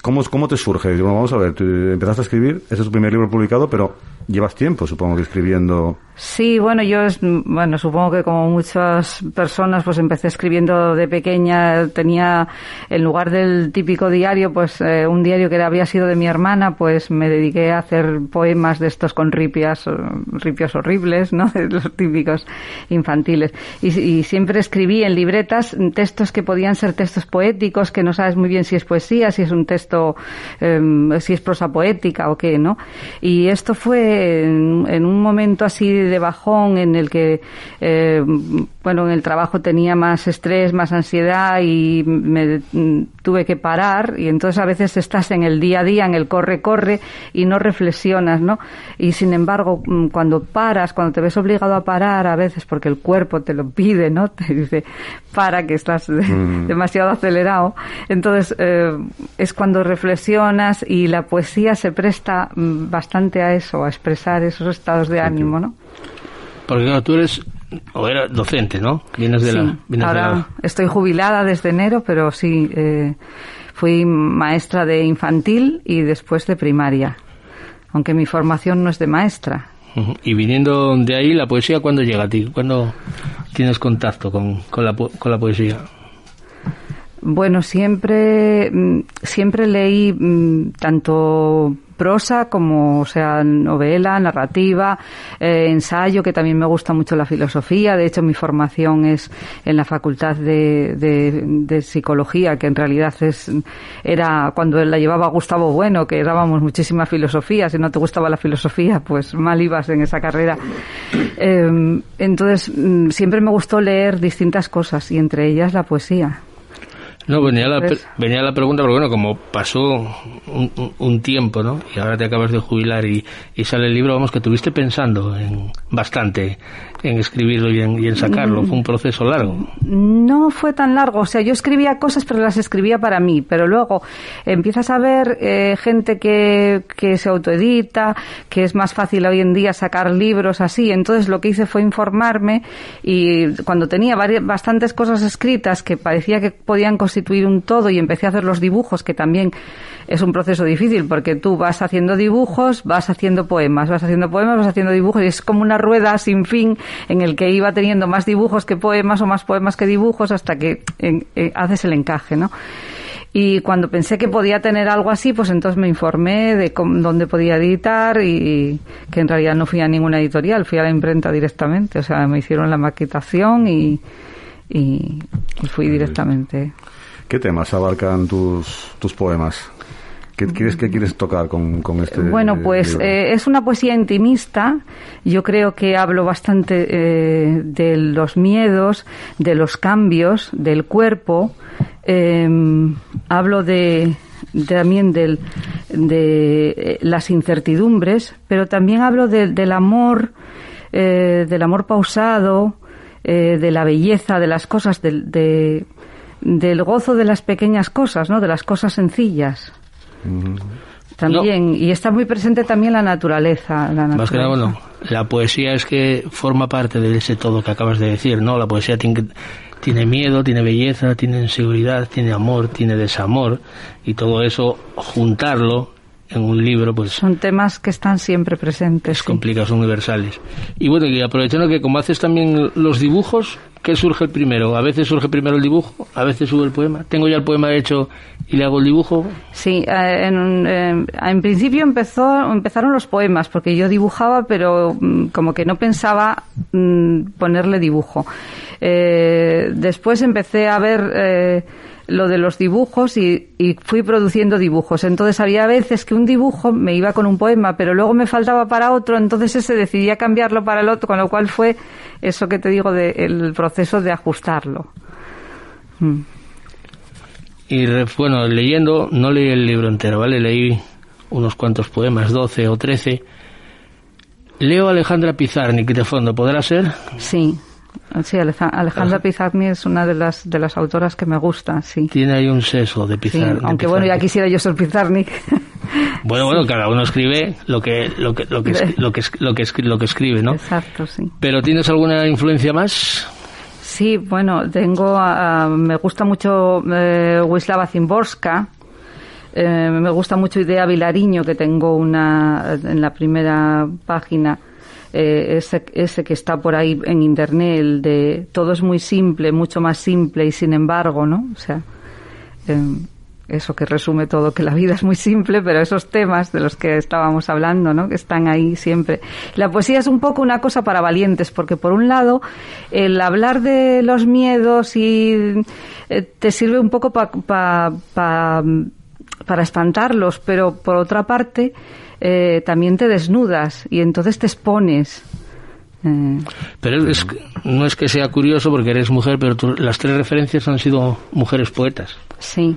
¿cómo, ¿Cómo te surge? Bueno, vamos a ver, tú empezaste a escribir, ese es tu primer libro publicado, pero llevas tiempo, supongo que escribiendo. Sí, bueno, yo, bueno, supongo que como muchas personas, pues empecé escribiendo de pequeña, tenía, en lugar del típico diario, pues eh, un diario que había sido de mi hermana, pues me dediqué a hacer poemas de estos con ripias, eh, ripios horribles, ¿no? [laughs] Los típicos infantiles. Y, siempre escribí en libretas textos que podían ser textos poéticos, que no sabes muy bien si es poesía, si es un texto, em, si es prosa poética o qué, ¿no? Y esto fue en, en un momento así de bajón en el que, eh, bueno, en el trabajo tenía más estrés, más ansiedad y me tuve que parar y entonces a veces estás en el día a día, en el corre-corre y no reflexionas, ¿no? Y sin embargo, mm, cuando paras, cuando te ves obligado a parar a veces porque el cuerpo te lo pide, ¿no? [laughs] Te dice, para que estás Mm. demasiado acelerado. Entonces, eh, es cuando reflexionas y la poesía se presta mm, bastante a eso, a expresar esos estados de ánimo, ¿no? Porque claro, tú eres, o eras docente, ¿no? Vienes de Sí, la... vienes de ahora la- estoy jubilada desde enero, pero sí, eh, fui maestra de infantil y después de primaria, aunque mi formación no es de maestra. Y viniendo de ahí, la poesía, ¿cuándo llega a ti? ¿Cuándo tienes contacto con, con, la, con la poesía? Bueno, siempre, mm, siempre leí mm, tanto prosa como, sea, novela, narrativa, eh, ensayo, que también me gusta mucho la filosofía. De hecho, mi formación es en la Facultad de, de- de Psicología, que en realidad es, era cuando la llevaba Gustavo Bueno, que dábamos muchísima filosofía. Si no te gustaba la filosofía, pues mal ibas en esa carrera. Eh, entonces, mm, siempre me gustó leer distintas cosas y entre ellas la poesía. No, venía la, Pues- venía la pregunta, porque bueno, como pasó un, un- un tiempo, ¿no? Y ahora te acabas de jubilar y, y sale el libro, vamos, que tuviste pensando en bastante en escribirlo y en, y en sacarlo. Fue un proceso largo. No fue tan largo, o sea, yo escribía cosas, pero las escribía para mí, pero luego empiezas a ver eh, gente que, que se autoedita, que es más fácil hoy en día sacar libros así, entonces lo que hice fue informarme y cuando tenía varias, bastantes cosas escritas que parecía que podían constituir un todo y empecé a hacer los dibujos, que también es un proceso difícil porque tú vas haciendo dibujos, vas haciendo poemas, vas haciendo poemas, vas haciendo dibujos y es como una rueda sin fin en el que iba teniendo más dibujos que poemas o más poemas que dibujos hasta que en- eh, haces el encaje, ¿no? Y cuando pensé que podía tener algo así, pues entonces me informé de cómo- dónde podía editar y que en realidad no fui a ninguna editorial, fui a la imprenta directamente, o sea, me hicieron la maquetación y, y, y fui directamente. ¿Qué temas abarcan tus, tus poemas? ¿Qué quieres, qué quieres tocar con, con este Bueno, pues libro? eh, es una poesía intimista. Yo creo que hablo bastante eh, de los miedos, de los cambios, del cuerpo. Eh, hablo de también del, de eh, las incertidumbres, pero también hablo de- del amor, eh, del amor pausado, eh, de la belleza de las cosas, del, de- del gozo de las pequeñas cosas, ¿no? De las cosas sencillas. También, y está muy presente también la naturaleza. La Más que nada, naturaleza. bueno, la poesía es que forma parte de ese todo que acabas de decir, ¿no? La poesía tiene, tiene miedo, tiene belleza, tiene inseguridad, tiene amor, tiene desamor, y todo eso, juntarlo en un libro, pues Son temas que están siempre presentes. sí. complica, son universales. Y bueno, y aprovechando que como haces también los dibujos, ¿qué surge primero? A veces surge primero el dibujo, a veces sube el poema. Tengo ya el poema hecho y le hago el dibujo. Sí, eh, en, un- eh, en principio empezó, empezaron los poemas, porque yo dibujaba, pero mm, como que no pensaba mm, ponerle dibujo. Eh, después empecé a ver eh, lo de los dibujos y, y fui produciendo dibujos. Entonces había veces que un dibujo me iba con un poema, pero luego me faltaba para otro, entonces ese decidía cambiarlo para el otro, con lo cual fue eso que te digo del proceso de ajustarlo. Mm. Y bueno, leyendo, no leí el libro entero, ¿vale? Leí unos cuantos poemas, 12 o 13. Leo Alejandra Pizarnik de fondo, ¿podrá ser? Sí, sí, Aleja- Alejandra Pizarnik es una de las de las autoras que me gusta, sí. Tiene ahí un seso de Sí, Pizarnik. aunque bueno, ya quisiera yo ser Pizarnik. [laughs] Bueno, bueno, cada uno escribe lo que lo que lo que es- lo que lo que, lo que escribe, ¿no? Exacto, sí. Pero ¿tienes alguna influencia más? Sí, bueno, tengo, a- a- me gusta mucho eh, Wisława Zimborska, eh, me gusta mucho Idea Vilariño, que tengo una en la primera página, eh, ese, ese que está por ahí en internet, el de todo es muy simple, mucho más simple y sin embargo, ¿no? O sea, eh, eso que resume todo, que la vida es muy simple, pero esos temas de los que estábamos hablando, ¿no? Que están ahí siempre. La poesía es un poco una cosa para valientes, porque por un lado, el hablar de los miedos y eh, te sirve un poco pa- pa- pa- para espantarlos, pero por otra parte, eh, también te desnudas y entonces te expones. Eh, Pero es, no es que sea curioso porque eres mujer, pero tú- las tres referencias han sido mujeres poetas. Sí.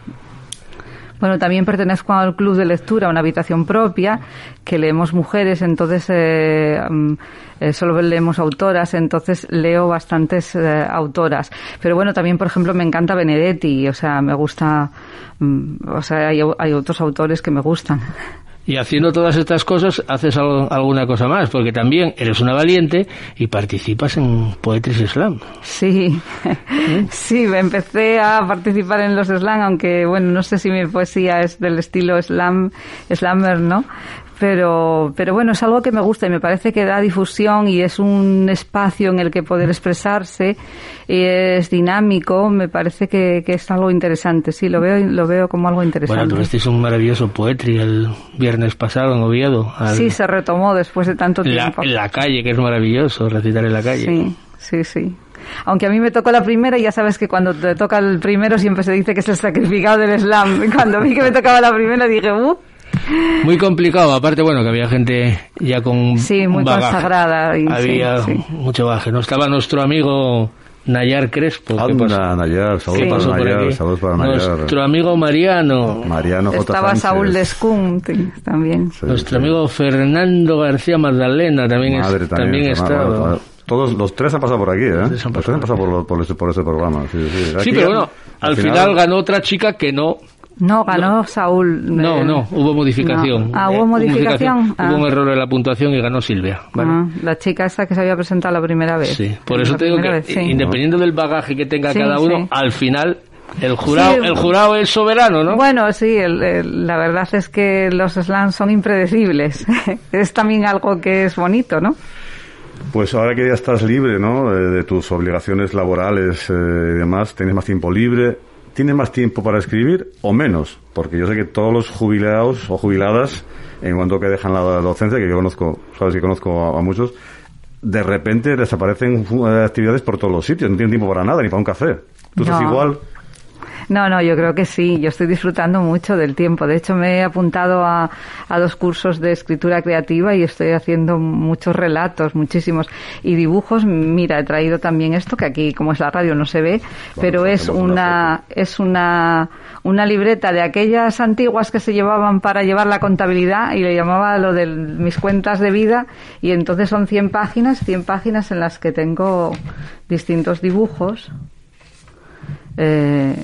Bueno, también pertenezco al club de lectura, una habitación propia, que leemos mujeres, entonces eh, mm, eh, solo leemos autoras, entonces leo bastantes eh, autoras. Pero bueno, también, por ejemplo, me encanta Benedetti, o sea, me gusta, mm, o sea, hay, hay otros autores que me gustan. Y haciendo todas estas cosas, haces algo- alguna cosa más, porque también eres una valiente y participas en Poetry Slam. Sí, sí, empecé a participar en los slam, aunque bueno, no sé si mi poesía es del estilo slam, slammer, ¿no? Pero, pero bueno, es algo que me gusta y me parece que da difusión y es un espacio en el que poder expresarse y es dinámico, me parece que, que es algo interesante, sí, lo veo, lo veo como algo Bueno, interesante. tuvisteis un maravilloso Poetry el viernes pasado en Oviedo. al- Sí, se retomó después de tanto la, tiempo. en la calle, que es maravilloso recitar en la calle. Sí, sí, sí. Aunque a mí me tocó la primera, y ya sabes que cuando te toca el primero siempre se dice que es el sacrificado del slam. [laughs] Cuando vi que me tocaba la primera dije, ¡uh! Muy complicado, aparte, bueno, que había gente ya con Sí, muy bagaje. consagrada. y Había sí. mucho baje. No estaba nuestro amigo Nayar Crespo. Anda, Nayar, saludos para Nayar, saludos para Nayar. Nuestro amigo Mariano. Mariano J. Estaba Sánchez. Saúl Descum sí, también. Sí, Nuestro sí. amigo Fernando García Magdalena también, es- también, estaba. Todos los tres han pasado por aquí, ¿eh? tres Los tres han pasado por, por, ese, por ese programa. Sí, sí. Sí, Aquí pero bueno, al final, ganó otra chica que no. No, ganó Saúl. No, eh, no, hubo modificación. no. Ah, Eh, hubo modificación. Ah. Hubo un error en la puntuación y ganó Silvia. ¿vale? Ah, la chica esa que se había presentado la primera vez. Sí, por La eso te digo que vez, sí. independiendo del bagaje que tenga Sí, cada uno, sí. al final el jurado, Sí. el jurado es soberano, ¿no? Bueno, sí, el- el- la verdad es que los slams son impredecibles. [laughs] es también algo que es bonito, ¿no? Pues ahora que ya estás libre, ¿no? Eh, De tus obligaciones laborales eh, y demás, tienes más tiempo libre. ¿Tienes más tiempo para escribir o menos? Porque yo sé que todos los jubilados o jubiladas, en cuanto que dejan la docencia, que yo conozco, sabes que conozco a, a muchos, de repente desaparecen eh, actividades por todos los sitios, no tienen tiempo para nada, ni para un café. ¿Tú estás No. igual? No, no, yo creo que sí. Yo estoy disfrutando mucho del tiempo. De hecho, me he apuntado a, a dos cursos de escritura creativa y estoy haciendo muchos relatos, muchísimos. Y dibujos, mira, he traído también esto, que aquí, como es la radio, no se ve, pero es una, es una, una libreta de aquellas antiguas que se llevaban para llevar la contabilidad y le llamaba lo de mis cuentas de vida. Y entonces son 100 páginas, 100 páginas en las que tengo distintos dibujos. Eh,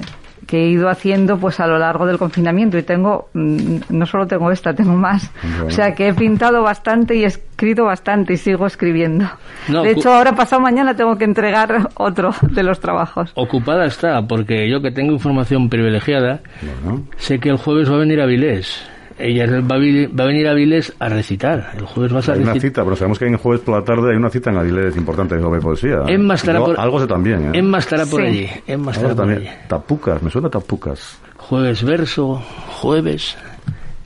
que he ido haciendo pues a lo largo del confinamiento. Y tengo mm, no solo tengo esta tengo más. O sea que he pintado bastante y he escrito bastante y sigo escribiendo. No, de hecho ahora pasado mañana tengo que entregar otro de los trabajos. Ocupada está, porque yo que tengo información privilegiada, sé que el jueves va a venir a Vilés. Ella va a, a venir a Vilés a recitar. El jueves vas a Hay una cita, pero sabemos que en el jueves por la tarde hay una cita en Avilés importante sobre poesía. Emma estará Yo por- Algo sé también, ¿eh? Emma estará por Sí. allí. Estará sé por también. allí. Tapucas, me suena Tapucas. Jueves verso, jueves,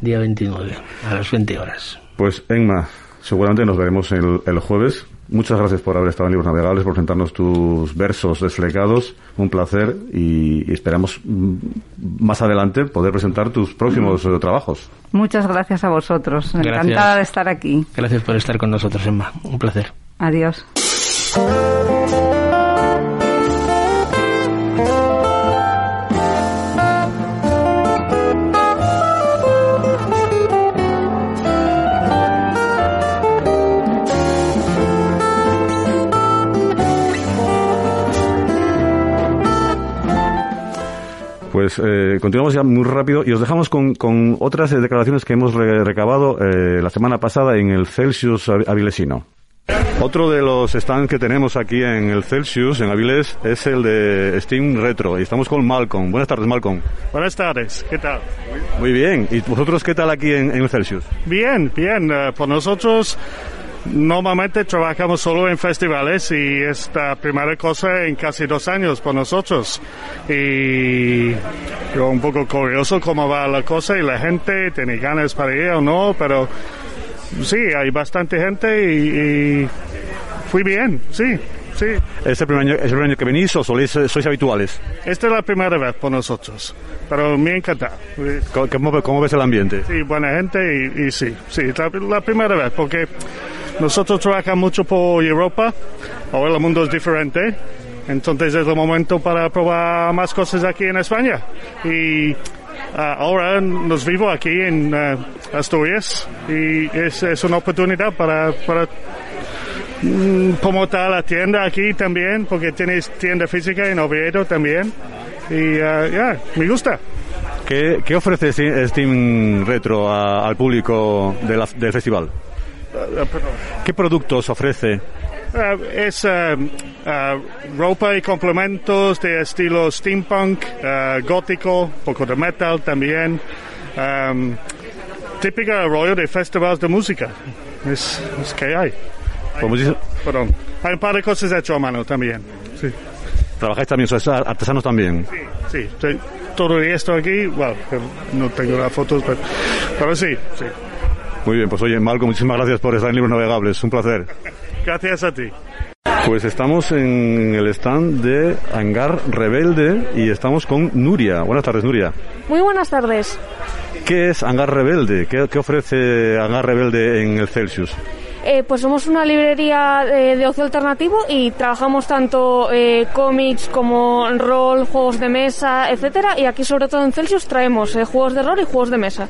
día 29, a las 20 horas. Pues Emma, seguramente nos veremos el, el jueves. Muchas gracias por haber estado en Libros Navegables, por presentarnos tus versos desflecados. Un placer y, esperamos mm, más adelante poder presentar tus próximos eh, trabajos. muchas gracias a vosotros Gracias. encantada de estar aquí Gracias por estar con nosotros, Emma. Un placer. adiós Pues eh, continuamos ya muy rápido y os dejamos con, con otras eh, declaraciones que hemos re- recabado eh, la semana pasada en el Celsius Av- Avilesino. Otro de los stands que tenemos aquí en el Celsius, en Avilés, es el de Steam Retro. Y estamos con Malcolm. Buenas tardes, Malcolm. Buenas tardes, ¿qué tal? Muy bien. ¿Y vosotros qué tal aquí en, en el Celsius? Bien, bien. eh, por nosotros normalmente trabajamos solo en festivales y es la primera cosa en casi dos años por nosotros. Y yo un poco curioso cómo va la cosa y la gente tiene ganas para ir o no, pero sí, hay bastante gente y, y fui bien, sí, sí. ¿Es el primer año, es el primer año que venís o soléis, sois habituales? Esta es la primera vez por nosotros, pero me encanta. ¿Cómo, cómo- cómo ves el ambiente? Sí, buena gente y, y sí, sí, la, la primera vez, porque nosotros trabajamos mucho por Europa, ahora el mundo es diferente, entonces es el momento para probar más cosas aquí en España. Y ah, ahora nos vivo aquí en ah, Asturias y es, una oportunidad para, para mm, promotar la tienda aquí también, porque tienes tienda física en Oviedo también. Y ah, ya, me gusta. ¿Qué, ofrece Steam, Steam Retro a- al público de la- del festival? ¿Qué productos ofrece? Ah, es ah, ah, ropa y complementos de estilo steampunk, gótico, poco de metal también. Am, típica rollo de festivales de música. Es, es que hay. Pues Perdón. Hay un par de cosas hechas a mano también. Sí, ¿Trabajáis también, sois artesanos también? sí. sí. Todo esto aquí, bueno, no tengo las fotos, pero, pero sí, sí. Muy bien, pues oye, Malcolm, muchísimas gracias por estar en Libros Navegables. Un placer. Gracias a ti. Pues estamos en el stand de Hangar Rebelde y estamos con Nuria. Buenas tardes, Nuria. Muy buenas tardes. ¿Qué es Hangar Rebelde? ¿Qué, qué ofrece Hangar Rebelde en el Celsius? Eh, pues somos una librería eh, de ocio alternativo y trabajamos tanto eh, cómics como rol, juegos de mesa, etcétera. Y aquí, sobre todo en Celsius, traemos eh, juegos de rol y juegos de mesa.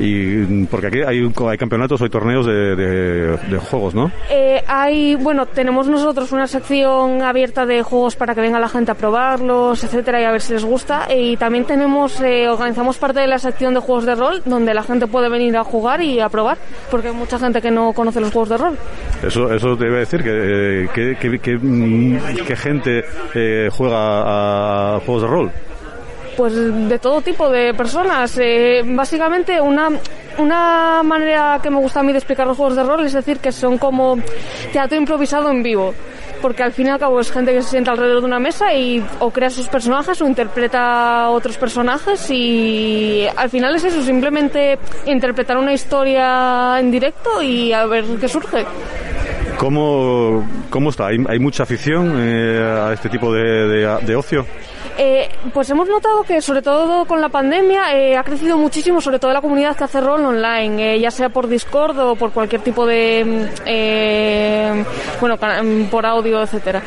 Y mm, porque aquí hay, hay campeonatos, hay torneos de, de- de juegos, ¿no? Eh, hay, bueno, tenemos nosotros una sección abierta de juegos para que venga la gente a probarlos, etcétera, y a ver si les gusta. Y también tenemos, eh, organizamos parte de la sección de juegos de rol, donde la gente puede venir a jugar y a probar, porque hay mucha gente que no conoce los juegos de rol. Eso, eso debe decir que, eh, que, que- que, mm, que gente eh, juega a juegos de rol. Pues de todo tipo de personas. Eh, básicamente una, una manera que me gusta a mí de explicar los juegos de rol es decir que son como teatro improvisado en vivo. Porque al fin y al cabo es gente que se sienta alrededor de una mesa y o crea sus personajes o interpreta otros personajes y al final es eso, simplemente interpretar una historia en directo y a ver qué surge. ¿Cómo, cómo está? ¿Hay, hay mucha afición eh, a este tipo de, de- de ocio? Eh, pues hemos notado que sobre todo con la pandemia eh, ha crecido muchísimo, sobre todo la comunidad que hace rol online, eh, ya sea por Discord o por cualquier tipo de, mm, eh, bueno, mm, por audio, etcétera.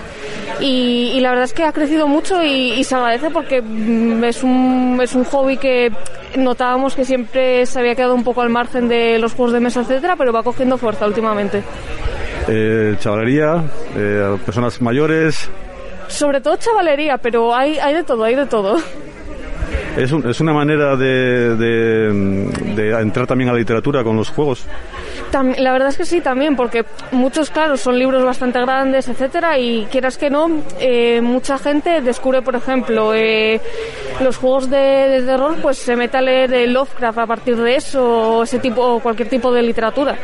Y, la verdad es que ha crecido mucho y, se agradece porque mm, es un, es un hobby que notábamos que siempre se había quedado un poco al margen de los juegos de mesa, etcétera, pero va cogiendo fuerza últimamente. Chavalería, personas mayores. Sobre todo chavalería, pero hay, hay de todo, hay de todo. ¿Es, un- es una manera de, de, de entrar también a la literatura con los juegos? La verdad es que sí, también, porque muchos, claro, son libros bastante grandes, etcétera, y quieras que no, eh, mucha gente descubre, por ejemplo, eh, los juegos de, de terror, pues se mete a leer eh, Lovecraft a partir de eso, o ese tipo, o cualquier tipo de literatura.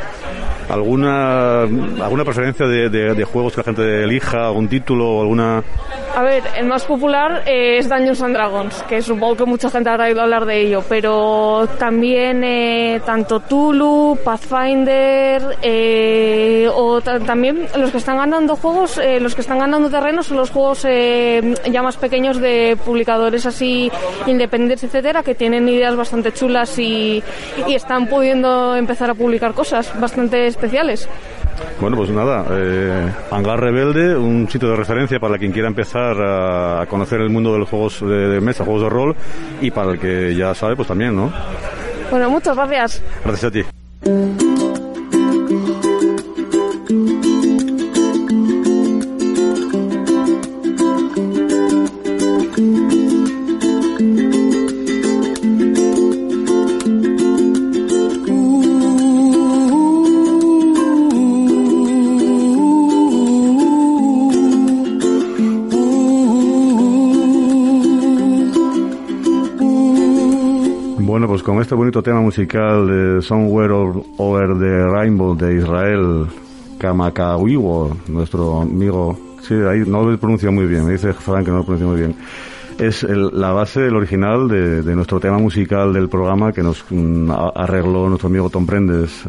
¿Alguna, alguna preferencia de, de- de juegos que la gente elija, algún título o alguna...? A ver, el más popular eh, es Dungeons and Dragons, que supongo que mucha gente habrá oído hablar de ello, pero también eh, tanto Tulu, Pathfinder, eh, o ta- también los que están ganando juegos, eh, los que están ganando terreno son los juegos eh, ya más pequeños de publicadores así independientes, etcétera, que tienen ideas bastante chulas y, y están pudiendo empezar a publicar cosas bastante especiales. Bueno, pues nada, eh, Hangar Rebelde, un sitio de referencia para quien quiera empezar a, conocer el mundo de los juegos de mesa, juegos de rol, y para el que ya sabe, pues también, ¿no? Bueno, muchas gracias. Gracias a ti. Con este bonito tema musical de Somewhere Over- the Rainbow de Israel Kamakawiwo, nuestro amigo, sí, ahí no lo pronuncia muy bien, me dice Frank que no lo pronuncia muy bien. Es el- la base, el original de, nuestro tema musical del programa que nos mm, arregló nuestro amigo Tom Prendes.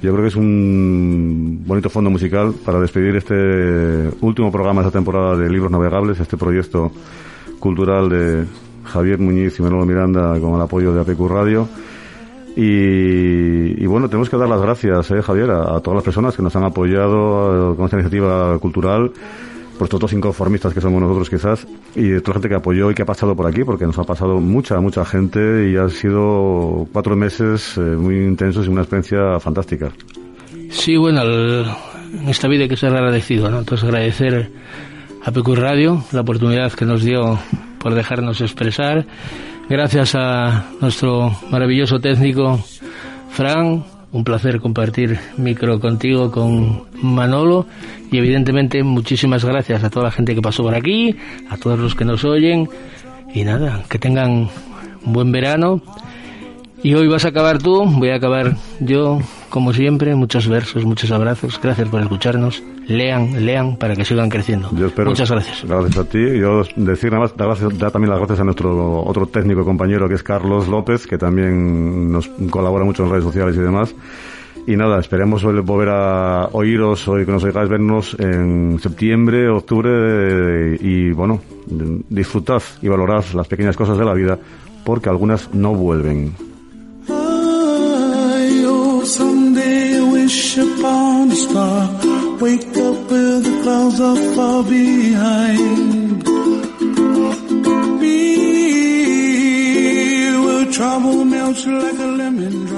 Yo creo que es un bonito fondo musical para despedir este último programa de esta temporada de Libros Navegables, este proyecto cultural de Javier Muñiz y Manolo Miranda con el apoyo de APQ Radio. Y, bueno, tenemos que dar las gracias, eh, Javier, a, todas las personas que nos han apoyado eh, con esta iniciativa cultural, por estos dos inconformistas que somos nosotros quizás, y toda la gente que apoyó y que ha pasado por aquí, porque nos ha pasado mucha, mucha gente y han sido cuatro meses eh, muy intensos y una experiencia fantástica. Sí, bueno, en esta vida hay que ser agradecido, ¿no? Entonces agradecer a PQ Radio la oportunidad que nos dio por dejarnos expresar. Gracias a nuestro maravilloso técnico Fran, un placer compartir micro contigo, con Manolo. Y evidentemente muchísimas gracias a toda la gente que pasó por aquí, a todos los que nos oyen. Y nada, que tengan un buen verano. Y hoy vas a acabar tú, voy a acabar yo, como siempre, muchos versos, muchos abrazos. Gracias por escucharnos. Lean, lean para que sigan creciendo. Yo espero- Muchas gracias. Gracias a ti. Yo decir nada más, dar, gracias- dar también las gracias a nuestro otro técnico compañero que es Carlos López, que también nos colabora mucho en redes sociales y demás. Y nada, esperemos vol- volver a oíros o que nos oigáis vernos en septiembre, octubre eh, y bueno, disfrutad y valorad las pequeñas cosas de la vida porque algunas no vuelven. Wish upon a star. Wake up where the clouds are far behind. Me, where trouble melts like a lemon.